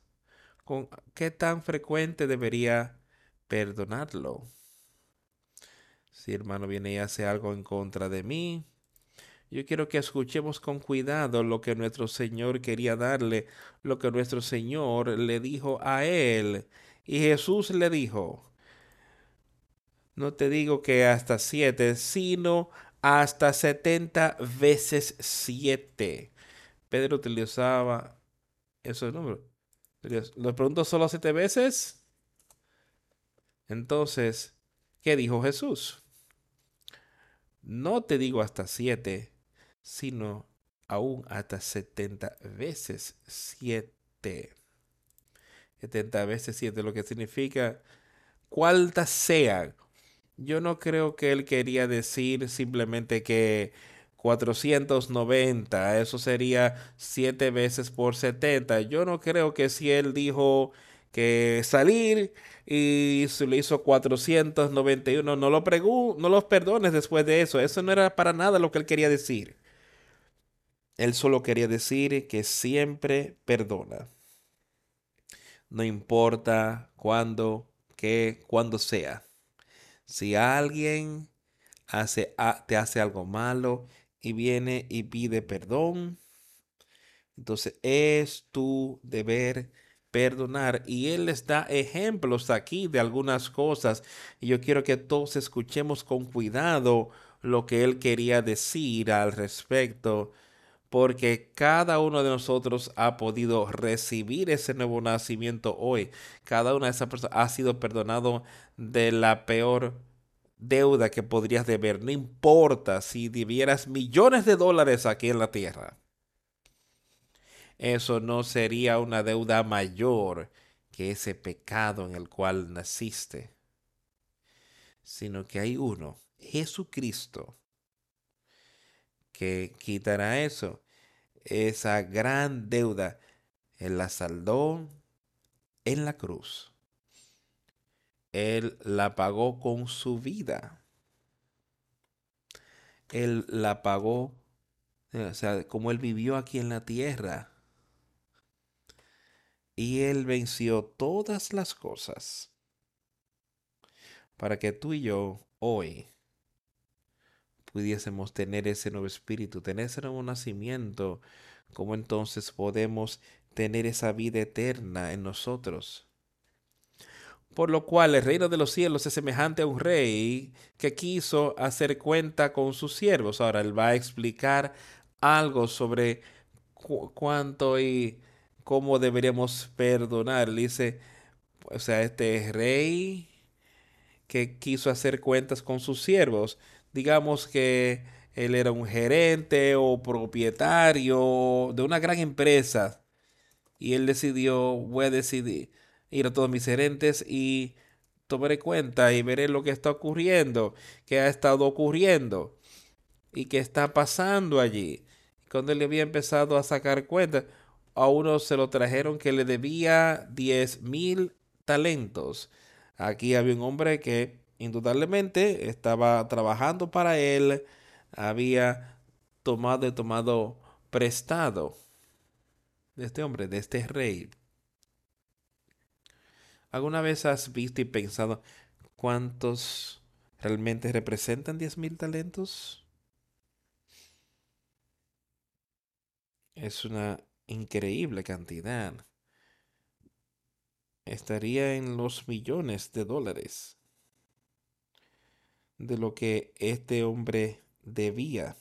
¿Con qué tan frecuente debería perdonarlo? Si hermano viene y hace algo en contra de mí, yo quiero que escuchemos con cuidado lo que nuestro Señor quería darle, lo que nuestro Señor le dijo a él. Y Jesús le dijo, no te digo que hasta siete, sino hasta setenta veces siete. Pedro utilizaba esos números. ¿Lo pregunto solo siete veces? Entonces, ¿qué dijo Jesús? No te digo hasta siete, sino aún hasta setenta veces siete. Setenta veces siete, lo que significa cuántas sean. Yo no creo que él quería decir simplemente que 490, eso sería siete veces por 70. Yo no creo que si él dijo que salir y se le hizo 491. No, lo no los perdones después de eso. Eso no era para nada lo que él quería decir. Él solo quería decir que siempre perdona. No importa cuándo, qué, cuándo sea. Si alguien hace, te hace algo malo y viene y pide perdón, Entonces es tu deber perdonar. Y Él les da ejemplos aquí de algunas cosas. Y yo quiero que todos escuchemos con cuidado lo que Él quería decir al respecto. Porque cada uno de nosotros ha podido recibir ese nuevo nacimiento hoy. Cada una de esas personas ha sido perdonado de la peor deuda que podrías deber. No importa si debieras millones de dólares aquí en la tierra eso no sería una deuda mayor que ese pecado en el cual naciste, sino que hay uno, Jesucristo, que quitará eso, esa gran deuda. Él la saldó en la cruz. Él la pagó con su vida. Él la pagó, o sea, como él vivió aquí en la tierra y Él venció todas las cosas para que tú y yo hoy pudiésemos tener ese nuevo espíritu, tener ese nuevo nacimiento, como entonces podemos tener esa vida eterna en nosotros. Por lo cual el reino de los cielos es semejante a un rey que quiso hacer cuenta con sus siervos. Ahora él va a explicar algo sobre cuánto y cómo deberíamos perdonar. Dice, o sea, este rey que quiso hacer cuentas con sus siervos. Digamos que él era un gerente o propietario de una gran empresa y él decidió, voy a decidir ir a todos mis gerentes y tomaré cuenta y veré lo que está ocurriendo, que ha estado ocurriendo y qué está pasando allí. Cuando él había empezado a sacar cuentas, a uno se lo trajeron que le debía 10 mil talentos. Aquí había un hombre que indudablemente estaba trabajando para él, había tomado y tomado prestado de este hombre, de este rey. ¿Alguna vez has visto y pensado cuántos realmente representan 10 mil talentos? Es una increíble cantidad. Estaría en los millones de dólares de lo que este hombre debía.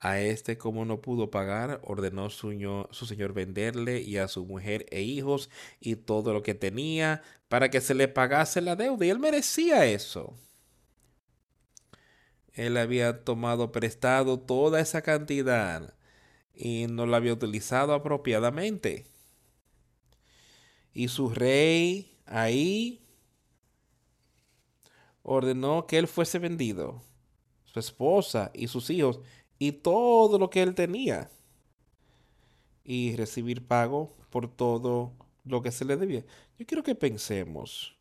A este, como no pudo pagar, ordenó su, su, señor venderle y a su mujer e hijos y todo lo que tenía para que se le pagase la deuda. Y él merecía eso. Él había tomado prestado toda esa cantidad y no la había utilizado apropiadamente. Y su rey ahí ordenó que él fuese vendido, su esposa y sus hijos y todo lo que él tenía y recibir pago por todo lo que se le debía. Yo quiero que pensemos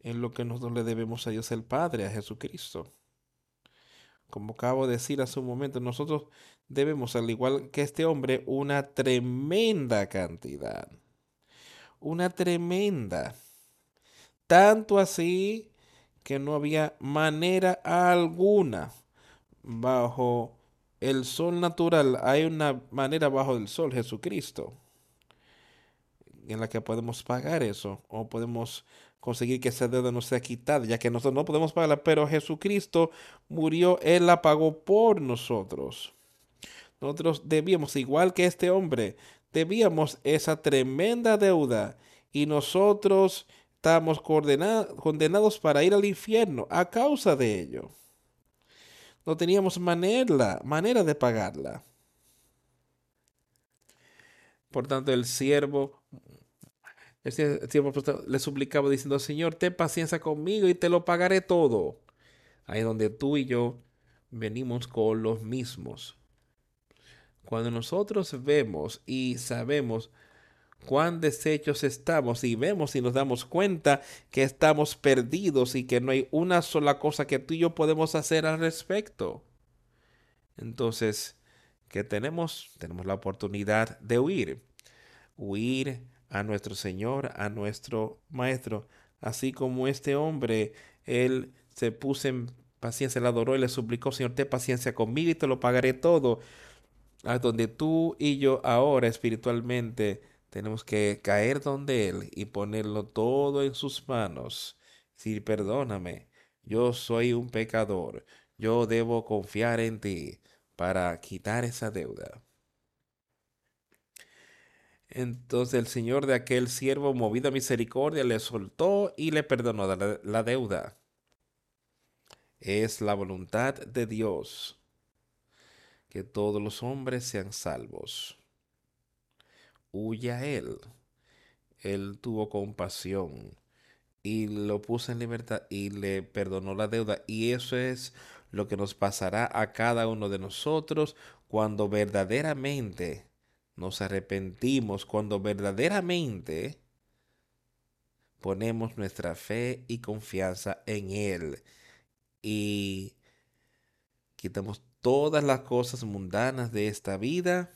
en lo que nosotros le debemos a Dios el Padre, a Jesucristo como acabo de decir hace un momento, nosotros debemos, al igual que este hombre, una tremenda cantidad. Una tremenda. Tanto así que no había manera alguna bajo el sol natural. Hay una manera bajo el sol, Jesucristo, en la que podemos pagar eso o podemos conseguir que esa deuda no sea quitada, ya que nosotros no podemos pagarla, pero Jesucristo murió, Él la pagó por nosotros. Nosotros debíamos, igual que este hombre, debíamos esa tremenda deuda y nosotros estábamos condenados para ir al infierno a causa de ello. No teníamos manera, manera de pagarla. Por tanto, el siervo le suplicaba diciendo, Señor, ten paciencia conmigo y te lo pagaré todo. Ahí donde tú y yo venimos con los mismos. Cuando nosotros vemos y sabemos cuán deshechos estamos y vemos y nos damos cuenta que estamos perdidos y que no hay una sola cosa que tú y yo podemos hacer al respecto. Entonces, ¿qué tenemos? Tenemos la oportunidad de huir. Huir a nuestro Señor, a nuestro Maestro, así como este hombre, él se puso en paciencia, le adoró y le suplicó, Señor, ten paciencia conmigo y te lo pagaré todo. A donde tú y yo ahora espiritualmente tenemos que caer donde Él y ponerlo todo en sus manos. Sí, perdóname, yo soy un pecador, yo debo confiar en ti para quitar esa deuda. Entonces el señor de aquel siervo, movido a misericordia, le soltó y le perdonó la, deuda. Es la voluntad de Dios que todos los hombres sean salvos. Huye a Él. Él tuvo compasión y lo puso en libertad y le perdonó la deuda. Y eso es lo que nos pasará a cada uno de nosotros cuando verdaderamente nos arrepentimos, cuando verdaderamente ponemos nuestra fe y confianza en Él y quitamos todas las cosas mundanas de esta vida.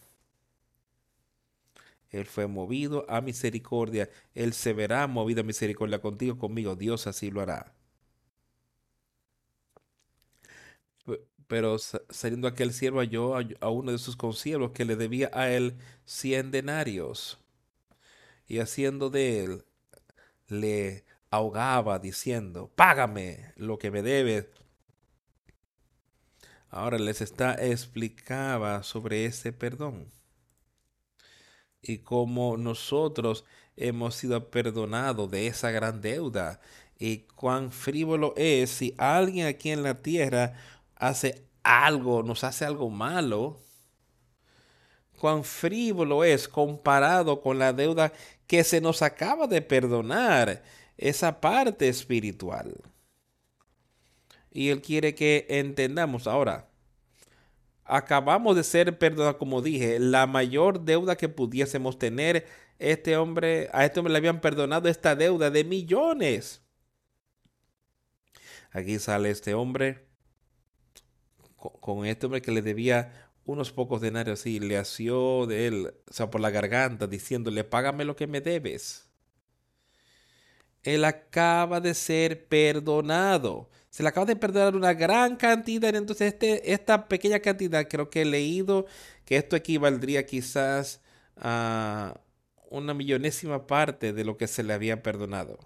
Él fue movido a misericordia. Él se verá movido a misericordia contigo, conmigo. Dios así lo hará. Pero saliendo aquel siervo halló a uno de sus conciervos que le debía a él cien denarios. Y haciendo de él, le ahogaba diciendo, págame lo que me debes. Ahora les está explicaba sobre ese perdón y cómo nosotros hemos sido perdonados de esa gran deuda y cuán frívolo es si alguien aquí en la tierra hace algo, nos hace algo malo, cuán frívolo es comparado con la deuda que se nos acaba de perdonar, esa parte espiritual. Y Él quiere que entendamos ahora. Acabamos de ser perdonados, como dije, la mayor deuda que pudiésemos tener. Este hombre, a este hombre le habían perdonado esta deuda de millones. Aquí sale este hombre con, este hombre que le debía unos pocos denarios y le asió de él, o sea, por la garganta, diciéndole, págame lo que me debes. Él acaba de ser perdonado. Se le acaba de perdonar una gran cantidad. Entonces, este, esta pequeña cantidad, creo que he leído que esto equivaldría quizás a una millonésima parte de lo que se le había perdonado.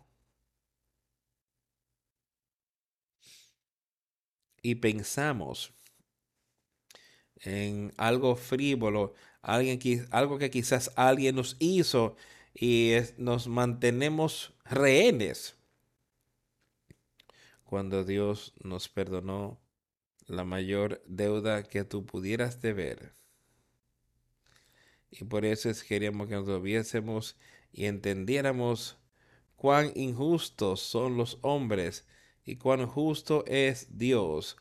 Y pensamos en algo frívolo, alguien, algo que quizás alguien nos hizo y nos mantenemos rehenes cuando Dios nos perdonó la mayor deuda que tú pudieras deber. Y por eso es queríamos que nos viésemos y entendiéramos cuán injustos son los hombres y cuán justo es Dios.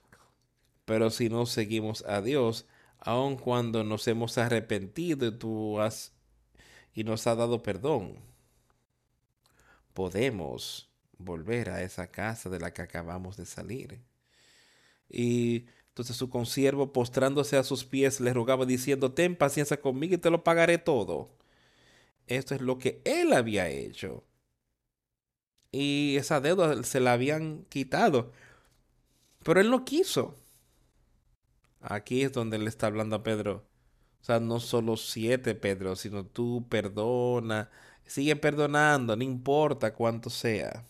Pero si no seguimos a Dios, aun cuando nos hemos arrepentido y tú has y nos ha dado perdón, podemos volver a esa casa de la que acabamos de salir. Y entonces su consiervo, postrándose a sus pies, le rogaba diciendo, ten paciencia conmigo y te lo pagaré todo. Esto es lo que él había hecho. Y esa deuda se la habían quitado. Pero él no quiso. Aquí es donde le está hablando a Pedro. O sea, no solo siete, Pedro, sino tú perdona, sigue perdonando, no importa cuánto sea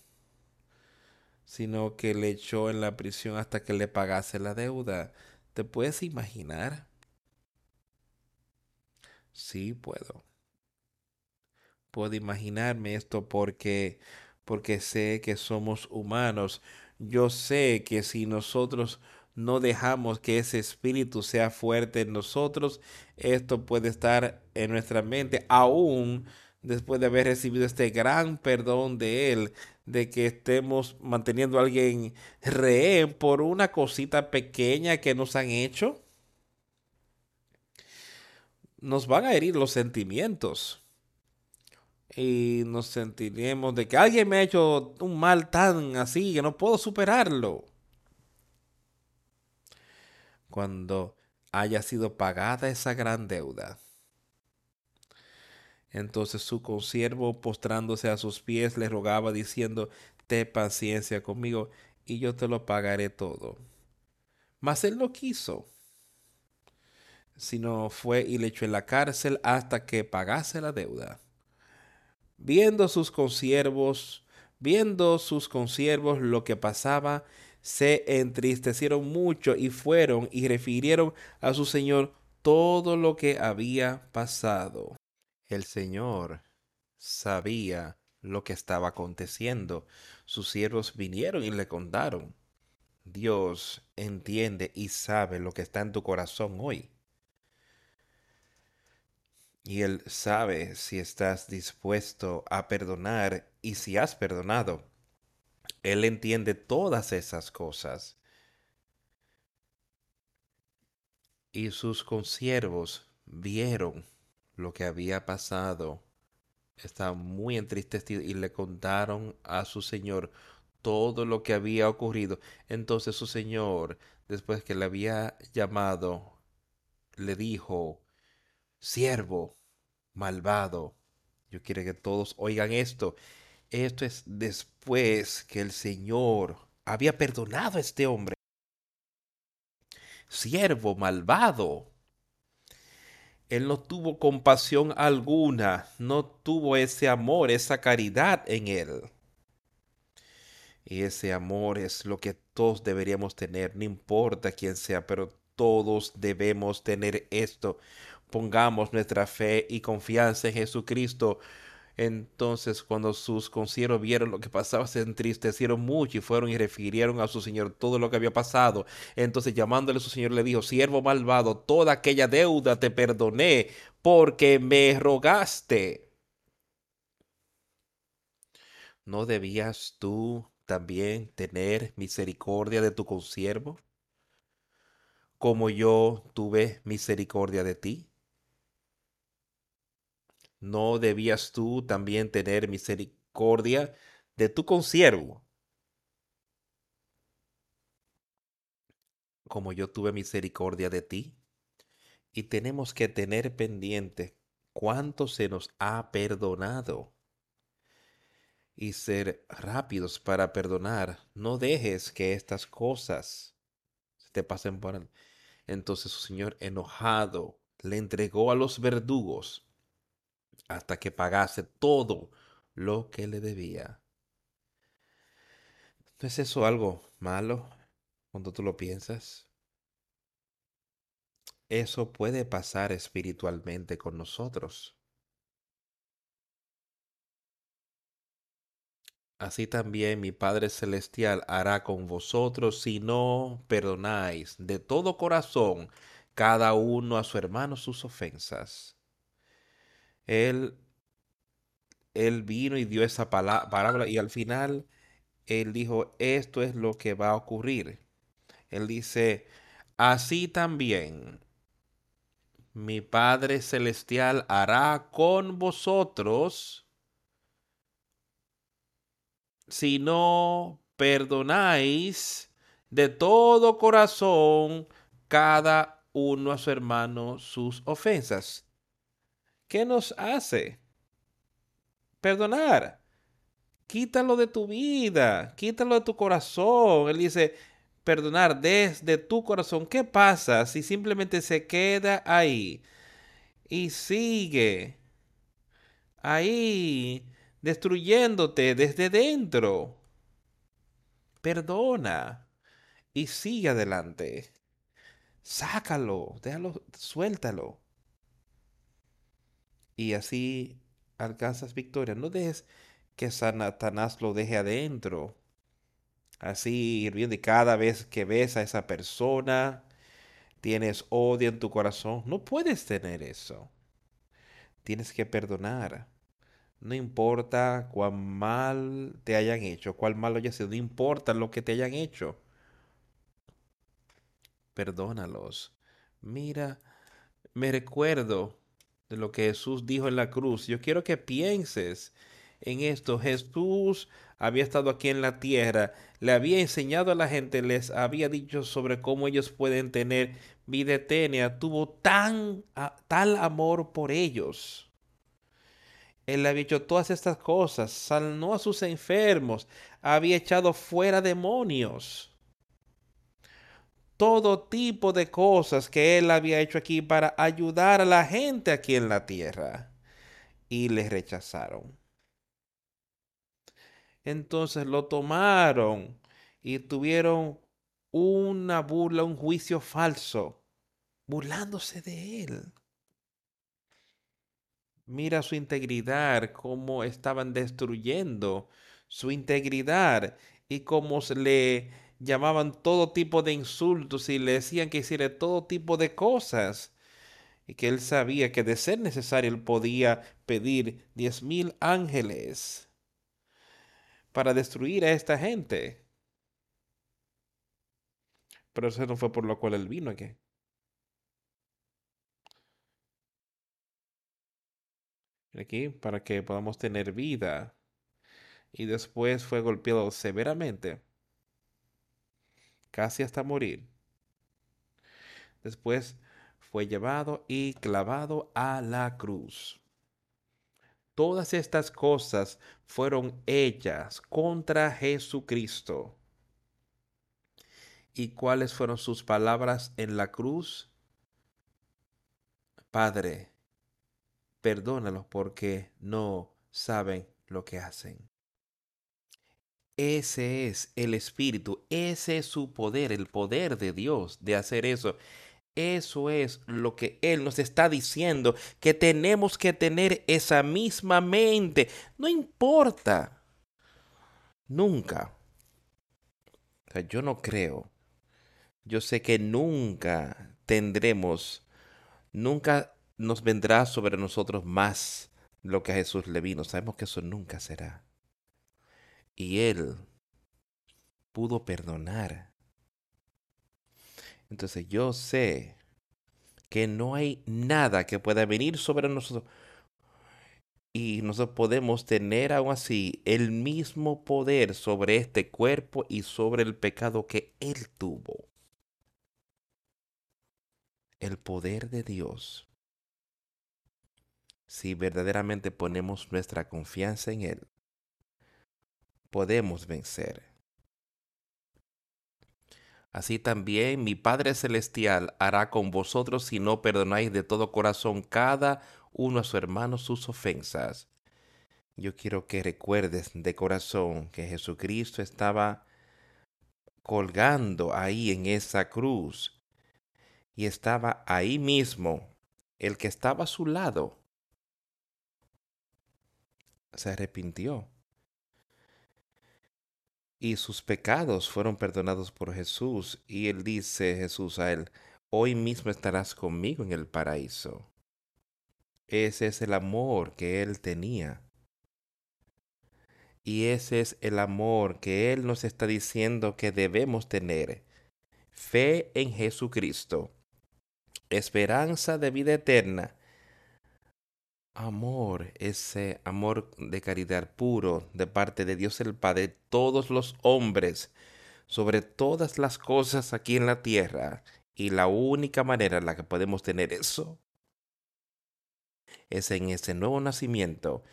sino que le echó en la prisión hasta que le pagase la deuda. ¿Te puedes imaginar? Sí, puedo. Puedo imaginarme esto porque porque sé que somos humanos. Yo sé que si nosotros no dejamos que ese espíritu sea fuerte en nosotros, esto puede estar en nuestra mente aún después de haber recibido este gran perdón de Él, de que estemos manteniendo a alguien rehén por una cosita pequeña que nos han hecho, nos van a herir los sentimientos. Y nos sentiremos de que alguien me ha hecho un mal tan así que no puedo superarlo. Cuando haya sido pagada esa gran deuda entonces su consiervo, postrándose a sus pies, le rogaba diciendo, Ten paciencia conmigo y yo te lo pagaré todo. Mas él no quiso, sino fue y le echó en la cárcel hasta que pagase la deuda. Viendo sus consiervos, viendo sus consiervos lo que pasaba, se entristecieron mucho y fueron y refirieron a su señor todo lo que había pasado. El señor sabía lo que estaba aconteciendo. Sus siervos vinieron y le contaron. Dios entiende y sabe lo que está en tu corazón hoy. Y Él sabe si estás dispuesto a perdonar y si has perdonado. Él entiende todas esas cosas. Y sus consiervos vieron lo que había pasado. Estaban muy entristecidos y le contaron a su señor todo lo que había ocurrido. Entonces su señor, después que le había llamado, le dijo, siervo malvado. Yo quiero que todos oigan esto. Esto es después que el Señor había perdonado a este hombre. Siervo malvado. Él no tuvo compasión alguna, no tuvo ese amor, esa caridad en él. Y ese amor es lo que todos deberíamos tener, no importa quién sea, pero todos debemos tener esto. Pongamos nuestra fe y confianza en Jesucristo. Entonces, cuando sus conciervos vieron lo que pasaba, se entristecieron mucho y fueron y refirieron a su señor todo lo que había pasado. Entonces, llamándole a su señor, le dijo: Siervo malvado, toda aquella deuda te perdoné porque me rogaste. ¿No debías tú también tener misericordia de tu consiervo? Como yo tuve misericordia de ti. ¿No debías tú también tener misericordia de tu consiervo? Como yo tuve misericordia de ti. Y tenemos que tener pendiente cuánto se nos ha perdonado y ser rápidos para perdonar. No dejes que estas cosas se te pasen por... Entonces su señor enojado le entregó a los verdugos hasta que pagase todo lo que le debía. ¿No es eso algo malo cuando tú lo piensas? Eso puede pasar espiritualmente con nosotros. Así también mi Padre Celestial hará con vosotros si no perdonáis de todo corazón cada uno a su hermano sus ofensas. Él, él vino y dio esa parábola y al final él dijo, esto es lo que va a ocurrir. Él dice, así también mi Padre Celestial hará con vosotros si no perdonáis de todo corazón cada uno a su hermano sus ofensas. ¿Qué nos hace? Perdonar. Quítalo de tu vida, quítalo de tu corazón. Él dice, perdonar desde tu corazón. ¿Qué pasa si simplemente se queda ahí y sigue ahí destruyéndote desde dentro? Perdona y sigue adelante. Sácalo, déjalo, suéltalo y así alcanzas victoria. No dejes que Satanás lo deje adentro. Así hirviendo y cada vez que ves a esa persona, tienes odio en tu corazón. No puedes tener eso. Tienes que perdonar. No importa cuán mal te hayan hecho, cuán malo haya sido, no importa lo que te hayan hecho. Perdónalos. Mira, me recuerdo de lo que Jesús dijo en la cruz. Yo quiero que pienses en esto. Jesús había estado aquí en la tierra, le había enseñado a la gente, les había dicho sobre cómo ellos pueden tener vida eterna. Tuvo tan, tal amor por ellos. Él había hecho todas estas cosas, sanó a sus enfermos, había echado fuera demonios. Todo tipo de cosas que él había hecho aquí para ayudar a la gente aquí en la tierra. Y le rechazaron. Entonces lo tomaron y tuvieron una burla, un juicio falso, burlándose de él. Mira su integridad, cómo estaban destruyendo su integridad y cómo se le llamaban todo tipo de insultos y le decían que hiciera todo tipo de cosas. Y que él sabía que de ser necesario él podía pedir diez mil ángeles para destruir a esta gente. Pero eso no fue por lo cual él vino aquí. Aquí, para que podamos tener vida. Y después fue golpeado severamente casi hasta morir. Después fue llevado y clavado a la cruz. Todas estas cosas fueron hechas contra Jesucristo. ¿Y cuáles fueron sus palabras en la cruz? Padre, perdónalos porque no saben lo que hacen. Ese es el Espíritu, ese es su poder, el poder de Dios de hacer eso. Eso es lo que Él nos está diciendo, que tenemos que tener esa misma mente. No importa. Nunca. O sea, yo no creo. Yo sé que nunca tendremos, nunca nos vendrá sobre nosotros más lo que a Jesús le vino. Sabemos que eso nunca será y Él pudo perdonar. Entonces yo sé que no hay nada que pueda venir sobre nosotros. Y nosotros podemos tener aún así el mismo poder sobre este cuerpo y sobre el pecado que Él tuvo. El poder de Dios. Si verdaderamente ponemos nuestra confianza en Él podemos vencer. Así también mi Padre Celestial hará con vosotros si no perdonáis de todo corazón cada uno a su hermano sus ofensas. Yo quiero que recuerdes de corazón que Jesucristo estaba colgando ahí en esa cruz y estaba ahí mismo el que estaba a su lado. Se arrepintió y sus pecados fueron perdonados por Jesús. Y él dice Jesús a él, hoy mismo estarás conmigo en el paraíso. Ese es el amor que él tenía. Y ese es el amor que Él nos está diciendo que debemos tener. Fe en Jesucristo, esperanza de vida eterna amor, ese amor de caridad puro de parte de Dios el Padre, todos los hombres, sobre todas las cosas aquí en la tierra. Y la única manera en la que podemos tener eso es en ese nuevo nacimiento.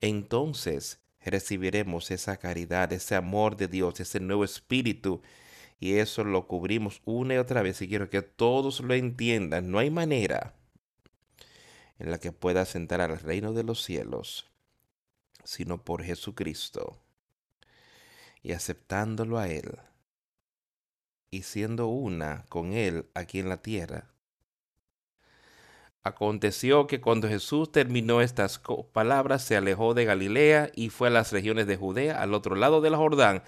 Entonces recibiremos esa caridad, ese amor de Dios, ese nuevo espíritu. Y eso lo cubrimos una y otra vez. Y quiero que todos lo entiendan. No hay manera en la que puedas entrar al reino de los cielos, sino por Jesucristo, y aceptándolo a Él, y siendo una con Él aquí en la tierra. Aconteció que cuando Jesús terminó estas palabras, se alejó de Galilea y fue a las regiones de Judea, al otro lado del Jordán,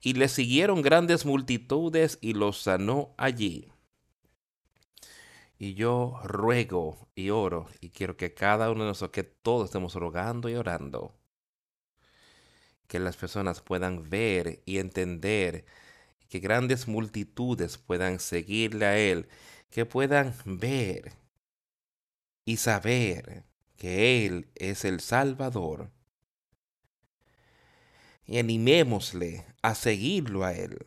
y le siguieron grandes multitudes y los sanó allí. Y yo ruego y oro y quiero que cada uno de nosotros, que todos estemos rogando y orando, que las personas puedan ver y entender, que grandes multitudes puedan seguirle a Él, que puedan ver y saber que Él es el Salvador. Y animémosle a seguirlo a Él.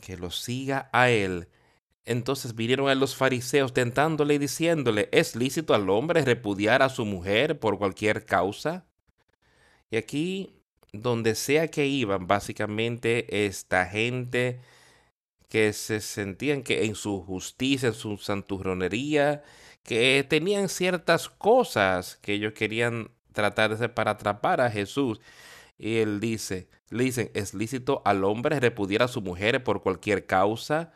Que lo siga a Él entonces vinieron a los fariseos tentándole y diciéndole, ¿es lícito al hombre repudiar a su mujer por cualquier causa? Y aquí, donde sea que iban, básicamente esta gente que se sentían que en su justicia, en su santurronería, que tenían ciertas cosas que ellos querían tratar de hacer para atrapar a Jesús. Y él dice, le dicen, ¿es lícito al hombre repudiar a su mujer por cualquier causa?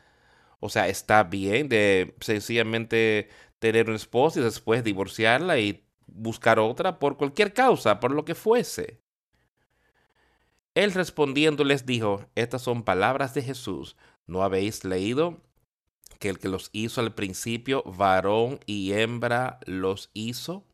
O sea, está bien de sencillamente tener un esposo y después divorciarla y buscar otra por cualquier causa, por lo que fuese. Él respondiendo les dijo, estas son palabras de Jesús. ¿No habéis leído que el que los hizo al principio, varón y hembra los hizo?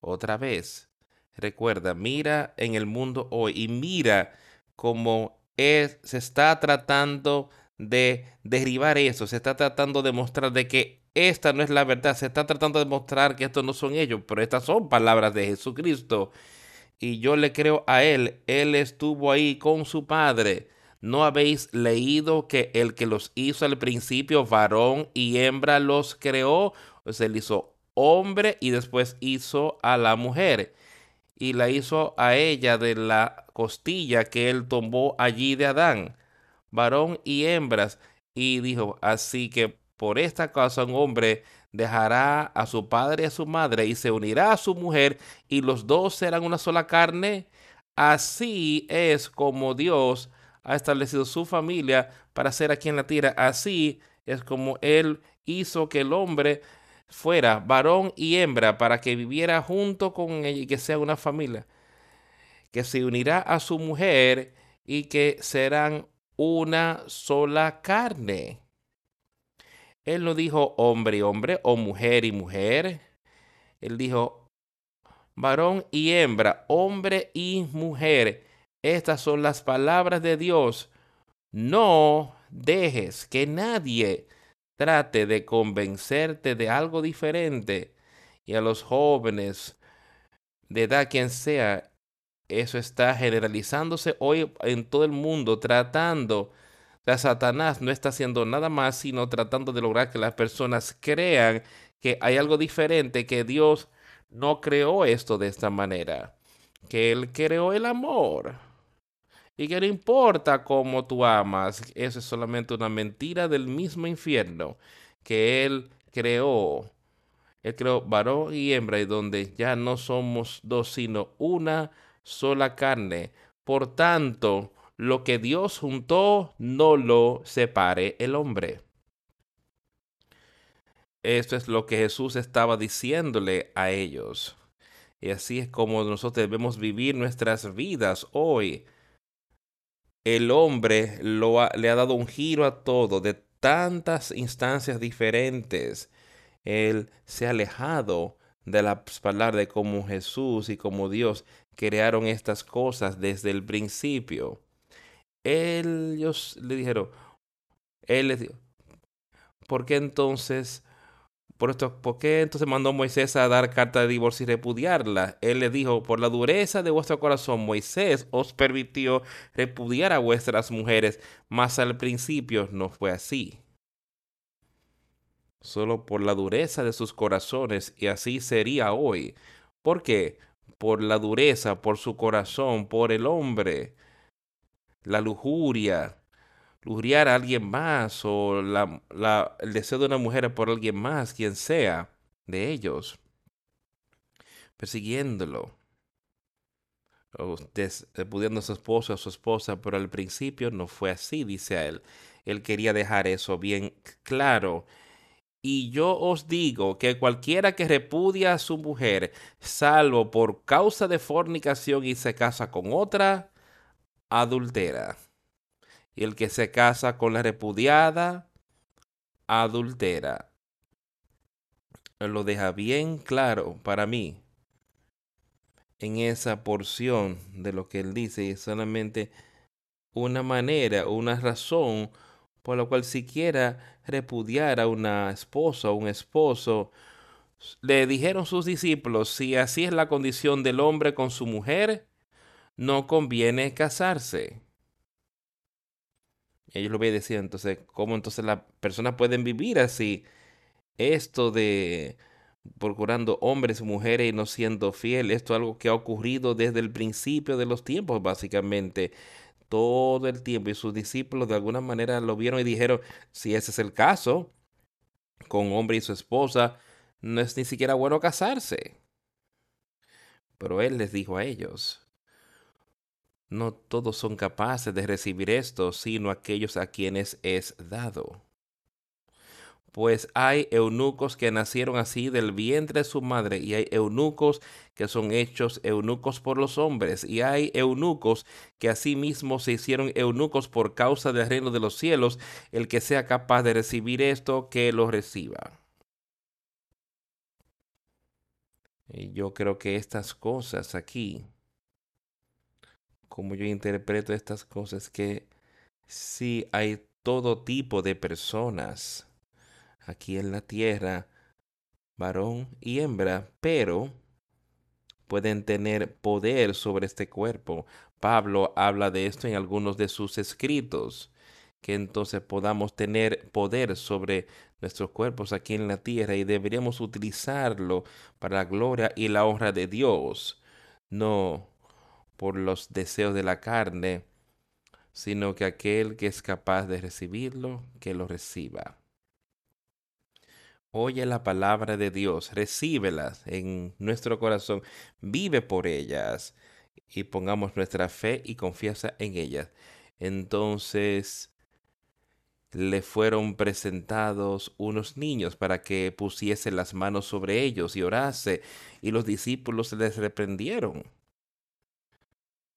Otra vez, recuerda, mira en el mundo hoy y mira cómo es, se está tratando de derribar eso, se está tratando de mostrar de que esta no es la verdad, se está tratando de mostrar que estos no son ellos, pero estas son palabras de Jesucristo. Y yo le creo a él, él estuvo ahí con su padre. ¿No habéis leído que el que los hizo al principio, varón y hembra, los creó? Pues él hizo hombre y después hizo a la mujer. Y la hizo a ella de la costilla que él tomó allí de Adán varón y hembras. Y dijo, así que por esta causa un hombre dejará a su padre y a su madre y se unirá a su mujer y los dos serán una sola carne. Así es como Dios ha establecido su familia para ser aquí en la tierra. Así es como Él hizo que el hombre fuera varón y hembra para que viviera junto con ella y que sea una familia. Que se unirá a su mujer y que serán una sola carne. Él no dijo hombre y hombre o mujer y mujer. Él dijo varón y hembra, hombre y mujer. Estas son las palabras de Dios. No dejes que nadie trate de convencerte de algo diferente. Y a los jóvenes, de edad quien sea, eso está generalizándose hoy en todo el mundo, tratando. O Satanás no está haciendo nada más, sino tratando de lograr que las personas crean que hay algo diferente, que Dios no creó esto de esta manera, que Él creó el amor y que no importa cómo tú amas, eso es solamente una mentira del mismo infierno que Él creó. Él creó varón y hembra y donde ya no somos dos, sino una sola carne. Por tanto, lo que Dios juntó, no lo separe el hombre. Esto es lo que Jesús estaba diciéndole a ellos. Y así es como nosotros debemos vivir nuestras vidas hoy. El hombre le ha dado un giro a todo de tantas instancias diferentes. Él se ha alejado de las palabras de cómo Jesús y como Dios crearon estas cosas desde el principio. Ellos le dijeron, él les dijo, ¿por qué entonces, por esto, por qué entonces mandó Moisés a dar carta de divorcio y repudiarla? Él le dijo, por la dureza de vuestro corazón, Moisés os permitió repudiar a vuestras mujeres, mas al principio no fue así solo por la dureza de sus corazones, y así sería hoy. ¿Por qué? Por la dureza, por su corazón, por el hombre, la lujuria, lujuriar a alguien más, o la, el deseo de una mujer por alguien más, quien sea de ellos, persiguiéndolo, o pudiendo a su esposo o a su esposa, pero al principio no fue así, dice a él. Él quería dejar eso bien claro y yo os digo que cualquiera que repudia a su mujer, salvo por causa de fornicación y se casa con otra, adultera. Y el que se casa con la repudiada, adultera. Lo deja bien claro para mí en esa porción de lo que él dice. Y solamente una manera, una razón por lo cual siquiera repudiar a una esposa o un esposo, le dijeron sus discípulos, si así es la condición del hombre con su mujer, no conviene casarse. Ellos lo decir entonces, ¿cómo entonces las personas pueden vivir así? Esto de procurando hombres y mujeres y no siendo fiel, esto es algo que ha ocurrido desde el principio de los tiempos, básicamente todo el tiempo y sus discípulos de alguna manera lo vieron y dijeron, si ese es el caso, con hombre y su esposa, no es ni siquiera bueno casarse. Pero él les dijo a ellos, no todos son capaces de recibir esto, sino aquellos a quienes es dado pues hay eunucos que nacieron así del vientre de su madre, y hay eunucos que son hechos eunucos por los hombres, y hay eunucos que asimismo se hicieron eunucos por causa del reino de los cielos. El que sea capaz de recibir esto, que lo reciba. Y yo creo que estas cosas aquí, como yo interpreto estas cosas, que sí hay todo tipo de personas aquí en la tierra, varón y hembra, pero pueden tener poder sobre este cuerpo. Pablo habla de esto en algunos de sus escritos, que entonces podamos tener poder sobre nuestros cuerpos aquí en la tierra y deberíamos utilizarlo para la gloria y la honra de Dios, no por los deseos de la carne, sino que aquel que es capaz de recibirlo, que lo reciba. Oye la palabra de Dios, recíbelas en nuestro corazón, vive por ellas y pongamos nuestra fe y confianza en ellas. Entonces le fueron presentados unos niños para que pusiese las manos sobre ellos y orase, y los discípulos les reprendieron.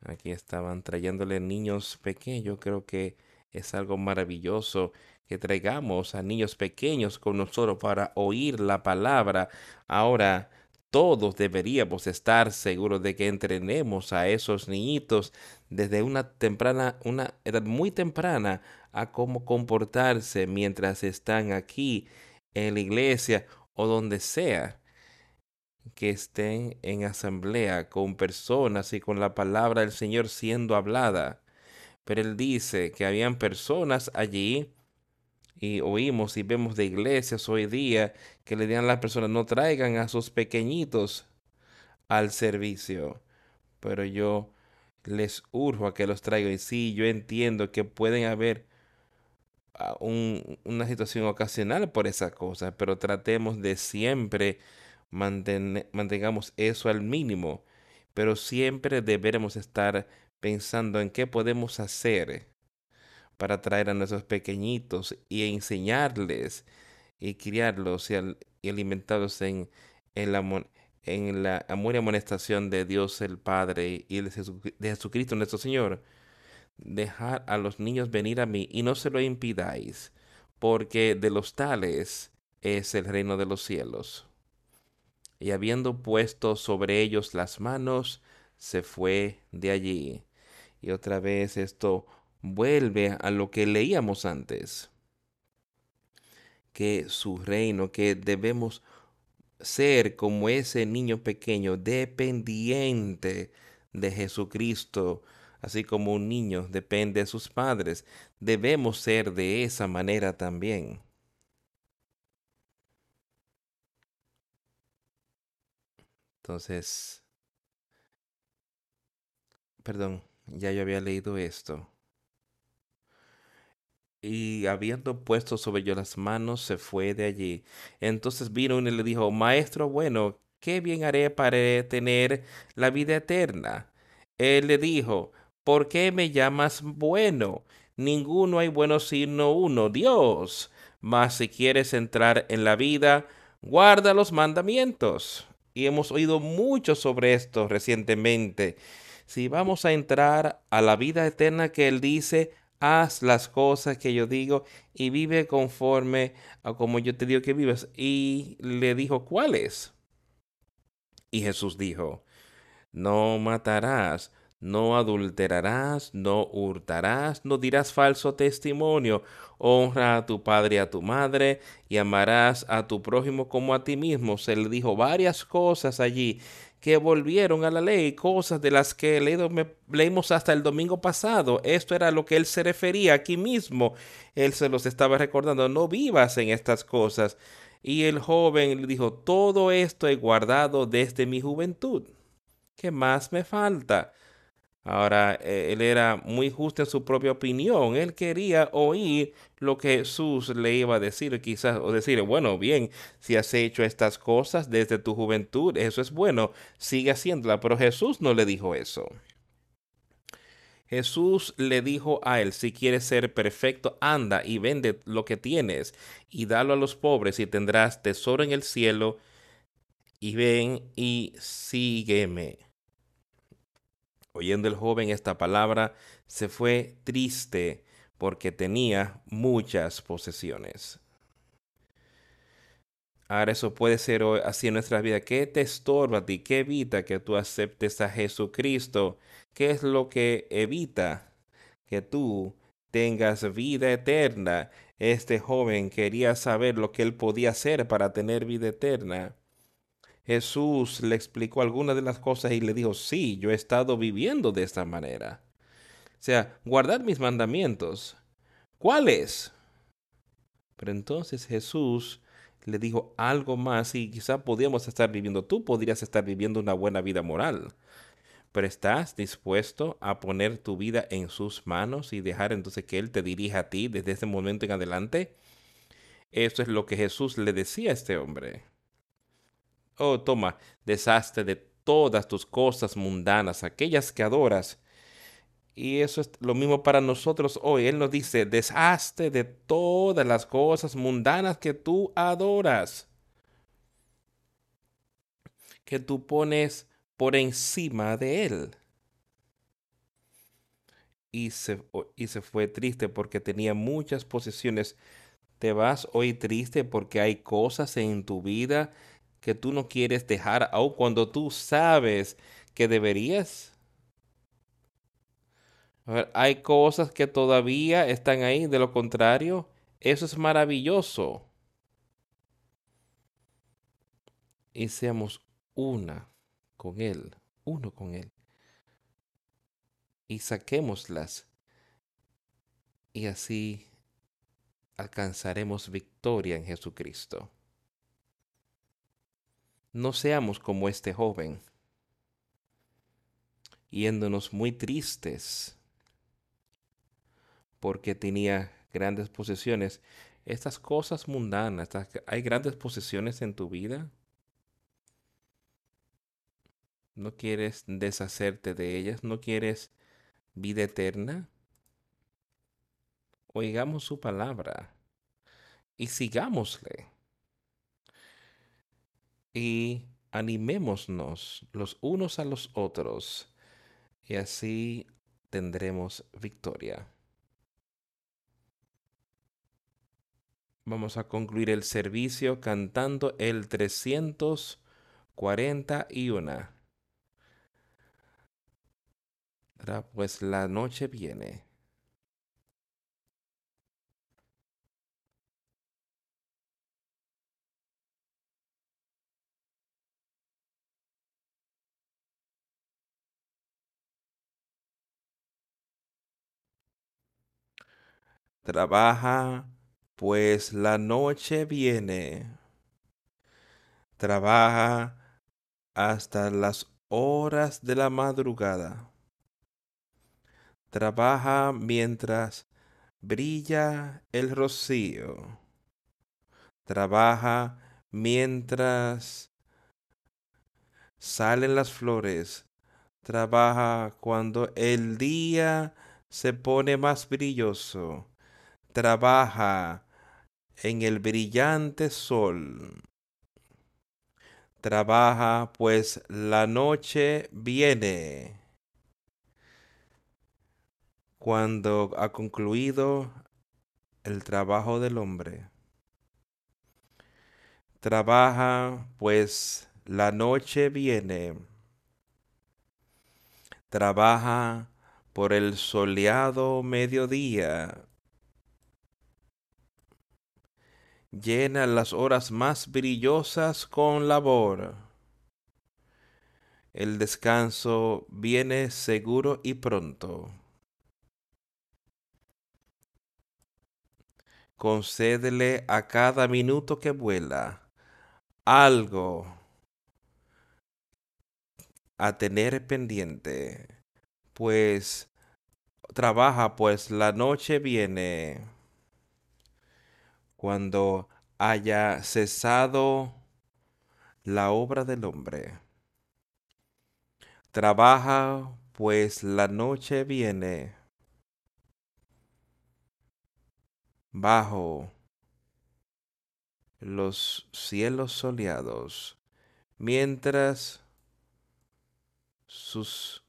Aquí estaban trayéndole niños pequeños, creo que es algo maravilloso que traigamos a niños pequeños con nosotros para oír la palabra. Ahora, todos deberíamos estar seguros de que entrenemos a esos niñitos desde una temprana, una edad muy temprana a cómo comportarse mientras están aquí en la iglesia o donde sea que estén en asamblea con personas y con la palabra del Señor siendo hablada. Pero él dice que habían personas allí y oímos y vemos de iglesias hoy día que le digan a las personas no traigan a sus pequeñitos al servicio. Pero yo les urjo a que los traigan. Y sí, yo entiendo que pueden haber ah, una situación ocasional por esa cosa, pero tratemos de siempre mantener, mantengamos eso al mínimo. Pero siempre deberemos estar pensando en qué podemos hacer para traer a nuestros pequeñitos y enseñarles y criarlos y, alimentarlos en, en, la, en la amor y amonestación de Dios el Padre y de Jesucristo nuestro Señor. Dejar a los niños venir a mí y no se lo impidáis, porque de los tales es el reino de los cielos. Y habiendo puesto sobre ellos las manos, se fue de allí. Y otra vez esto vuelve a lo que leíamos antes, que su reino, que debemos ser como ese niño pequeño, dependiente de Jesucristo, así como un niño depende de sus padres, debemos ser de esa manera también. Entonces, perdón, ya yo había leído esto y habiendo puesto sobre ellos las manos, se fue de allí. Entonces vino y le dijo, Maestro bueno, ¿qué bien haré para tener la vida eterna? Él le dijo, ¿por qué me llamas bueno? Ninguno hay bueno sino uno, Dios. Mas si quieres entrar en la vida, guarda los mandamientos. Y hemos oído mucho sobre esto recientemente. Si vamos a entrar a la vida eterna que Él dice, haz las cosas que yo digo y vive conforme a como yo te digo que vivas. Y le dijo, ¿cuáles? Y Jesús dijo, no matarás, no adulterarás, no hurtarás, no dirás falso testimonio, honra a tu padre y a tu madre, y amarás a tu prójimo como a ti mismo. Se le dijo varias cosas allí que volvieron a la ley, cosas de las que leímos hasta el domingo pasado. Esto era lo que él se refería aquí mismo. Él se los estaba recordando, no vivas en estas cosas. Y el joven le dijo, todo esto he guardado desde mi juventud. ¿Qué más me falta? Ahora, eh, él era muy justo en su propia opinión. Él quería oír lo que Jesús le iba a decir, quizás, o decir, bueno, bien, si has hecho estas cosas desde tu juventud, eso es bueno, sigue haciéndola. Pero Jesús no le dijo eso. Jesús le dijo a él, si quieres ser perfecto, anda y vende lo que tienes y dalo a los pobres y tendrás tesoro en el cielo y ven y sígueme. Oyendo el joven esta palabra, se fue triste porque tenía muchas posesiones. Ahora eso puede ser así en nuestra vida. ¿Qué te estorba a ti? ¿Qué evita que tú aceptes a Jesucristo? ¿Qué es lo que evita que tú tengas vida eterna? Este joven quería saber lo que él podía hacer para tener vida eterna. Jesús le explicó algunas de las cosas y le dijo, sí, yo he estado viviendo de esta manera. O sea, guardar mis mandamientos. ¿Cuáles? Pero entonces Jesús le dijo algo más y quizá podíamos estar viviendo, tú podrías estar viviendo una buena vida moral. Pero estás dispuesto a poner tu vida en sus manos y dejar entonces que Él te dirija a ti desde ese momento en adelante. Eso es lo que Jesús le decía a este hombre. Oh, toma, deshazte de todas tus cosas mundanas, aquellas que adoras. Y eso es lo mismo para nosotros hoy. Él nos dice, deshazte de todas las cosas mundanas que tú adoras, que tú pones por encima de Él. Y se, y se fue triste porque tenía muchas posesiones. Te vas hoy triste porque hay cosas en tu vida que tú no quieres dejar, aun cuando tú sabes que deberías. hay cosas que todavía están ahí, de lo contrario, eso es maravilloso. Y seamos una con Él, uno con Él. Y saquémoslas. Y así alcanzaremos victoria en Jesucristo. No seamos como este joven, yéndonos muy tristes porque tenía grandes posesiones. Estas cosas mundanas, ¿hay grandes posesiones en tu vida? ¿No quieres deshacerte de ellas? ¿No quieres vida eterna? Oigamos su palabra y sigámosle y animémonos los unos a los otros y así tendremos victoria. Vamos a concluir el servicio cantando el 341. Pues la noche viene. Trabaja, pues la noche viene. Trabaja hasta las horas de la madrugada. Trabaja mientras brilla el rocío. Trabaja mientras salen las flores. Trabaja cuando el día se pone más brilloso trabaja en el brillante sol. Trabaja, pues la noche viene. Cuando ha concluido el trabajo del hombre. Trabaja, pues la noche viene. Trabaja por el soleado mediodía llena las horas más brillosas con labor. El descanso viene seguro y pronto. Concédele a cada minuto que vuela algo a tener pendiente, pues trabaja, pues la noche viene cuando haya cesado la obra del hombre. Trabaja, pues la noche viene bajo los cielos soleados, mientras sus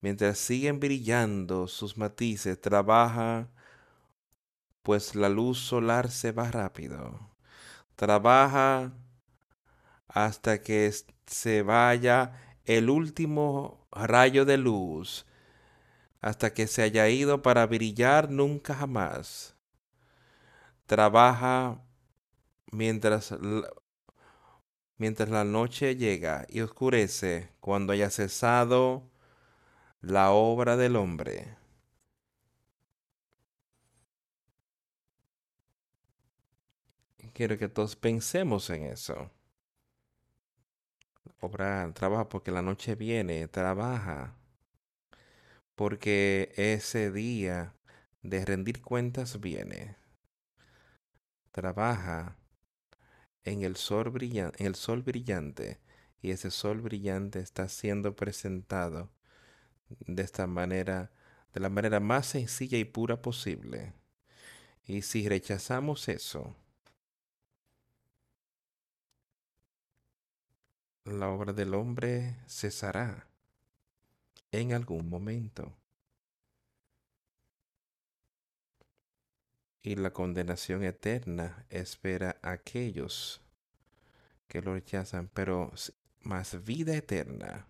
mientras siguen brillando sus matices, trabaja, pues la luz solar se va rápido. Trabaja hasta que se vaya el último rayo de luz, hasta que se haya ido para brillar nunca jamás. Trabaja mientras mientras la noche llega y oscurece, cuando haya cesado la obra del hombre. Quiero que todos pensemos en eso. Obrar, trabaja porque la noche viene, trabaja. Porque ese día de rendir cuentas viene. Trabaja en el sol brillante, en el sol brillante y ese sol brillante está siendo presentado de esta manera, de la manera más sencilla y pura posible. Y si rechazamos eso, la obra del hombre cesará en algún momento. Y la condenación eterna espera a aquellos que lo rechazan, pero más vida eterna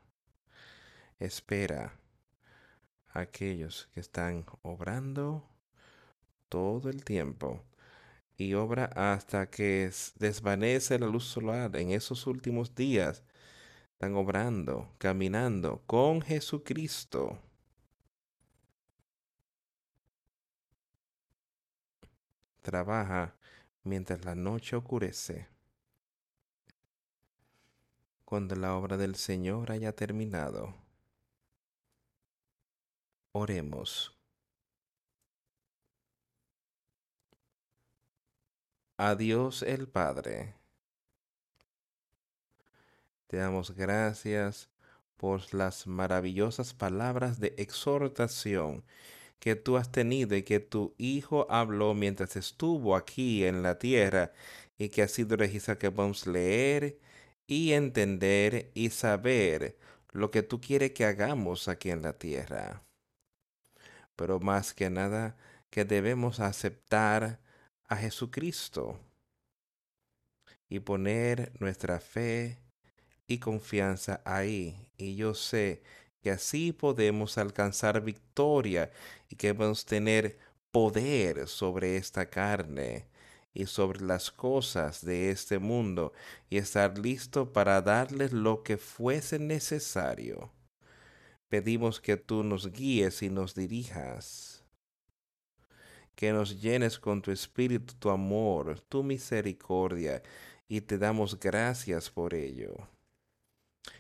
espera a aquellos que están obrando todo el tiempo y obra hasta que desvanece la luz solar en esos últimos días. Están obrando, caminando con Jesucristo. Trabaja mientras la noche ocurece. Cuando la obra del Señor haya terminado. Oremos. A Dios el Padre. Te damos gracias por las maravillosas palabras de exhortación que tú has tenido y que tu Hijo habló mientras estuvo aquí en la tierra y que ha sido registrado que podemos leer y entender y saber lo que tú quieres que hagamos aquí en la tierra. Pero más que nada, que debemos aceptar a Jesucristo y poner nuestra fe y confianza ahí. Y yo sé que así podemos alcanzar victoria y que podemos tener poder sobre esta carne y sobre las cosas de este mundo y estar listo para darles lo que fuese necesario. Pedimos que tú nos guíes y nos dirijas que nos llenes con tu espíritu, tu amor, tu misericordia, y te damos gracias por ello.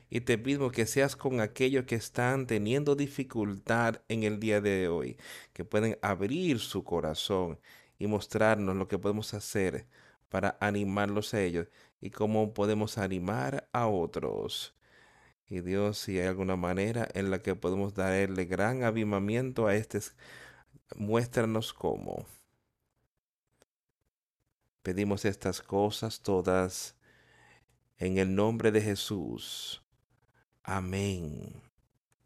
Y te pido que seas con aquellos que están teniendo dificultad en el día de hoy, que pueden abrir su corazón y mostrarnos lo que podemos hacer para animarlos a ellos y cómo podemos animar a otros. Y Dios, si hay alguna manera en la que podemos darle gran avivamiento a este muéstranos cómo. Pedimos estas cosas todas en el nombre de Jesús. Amén.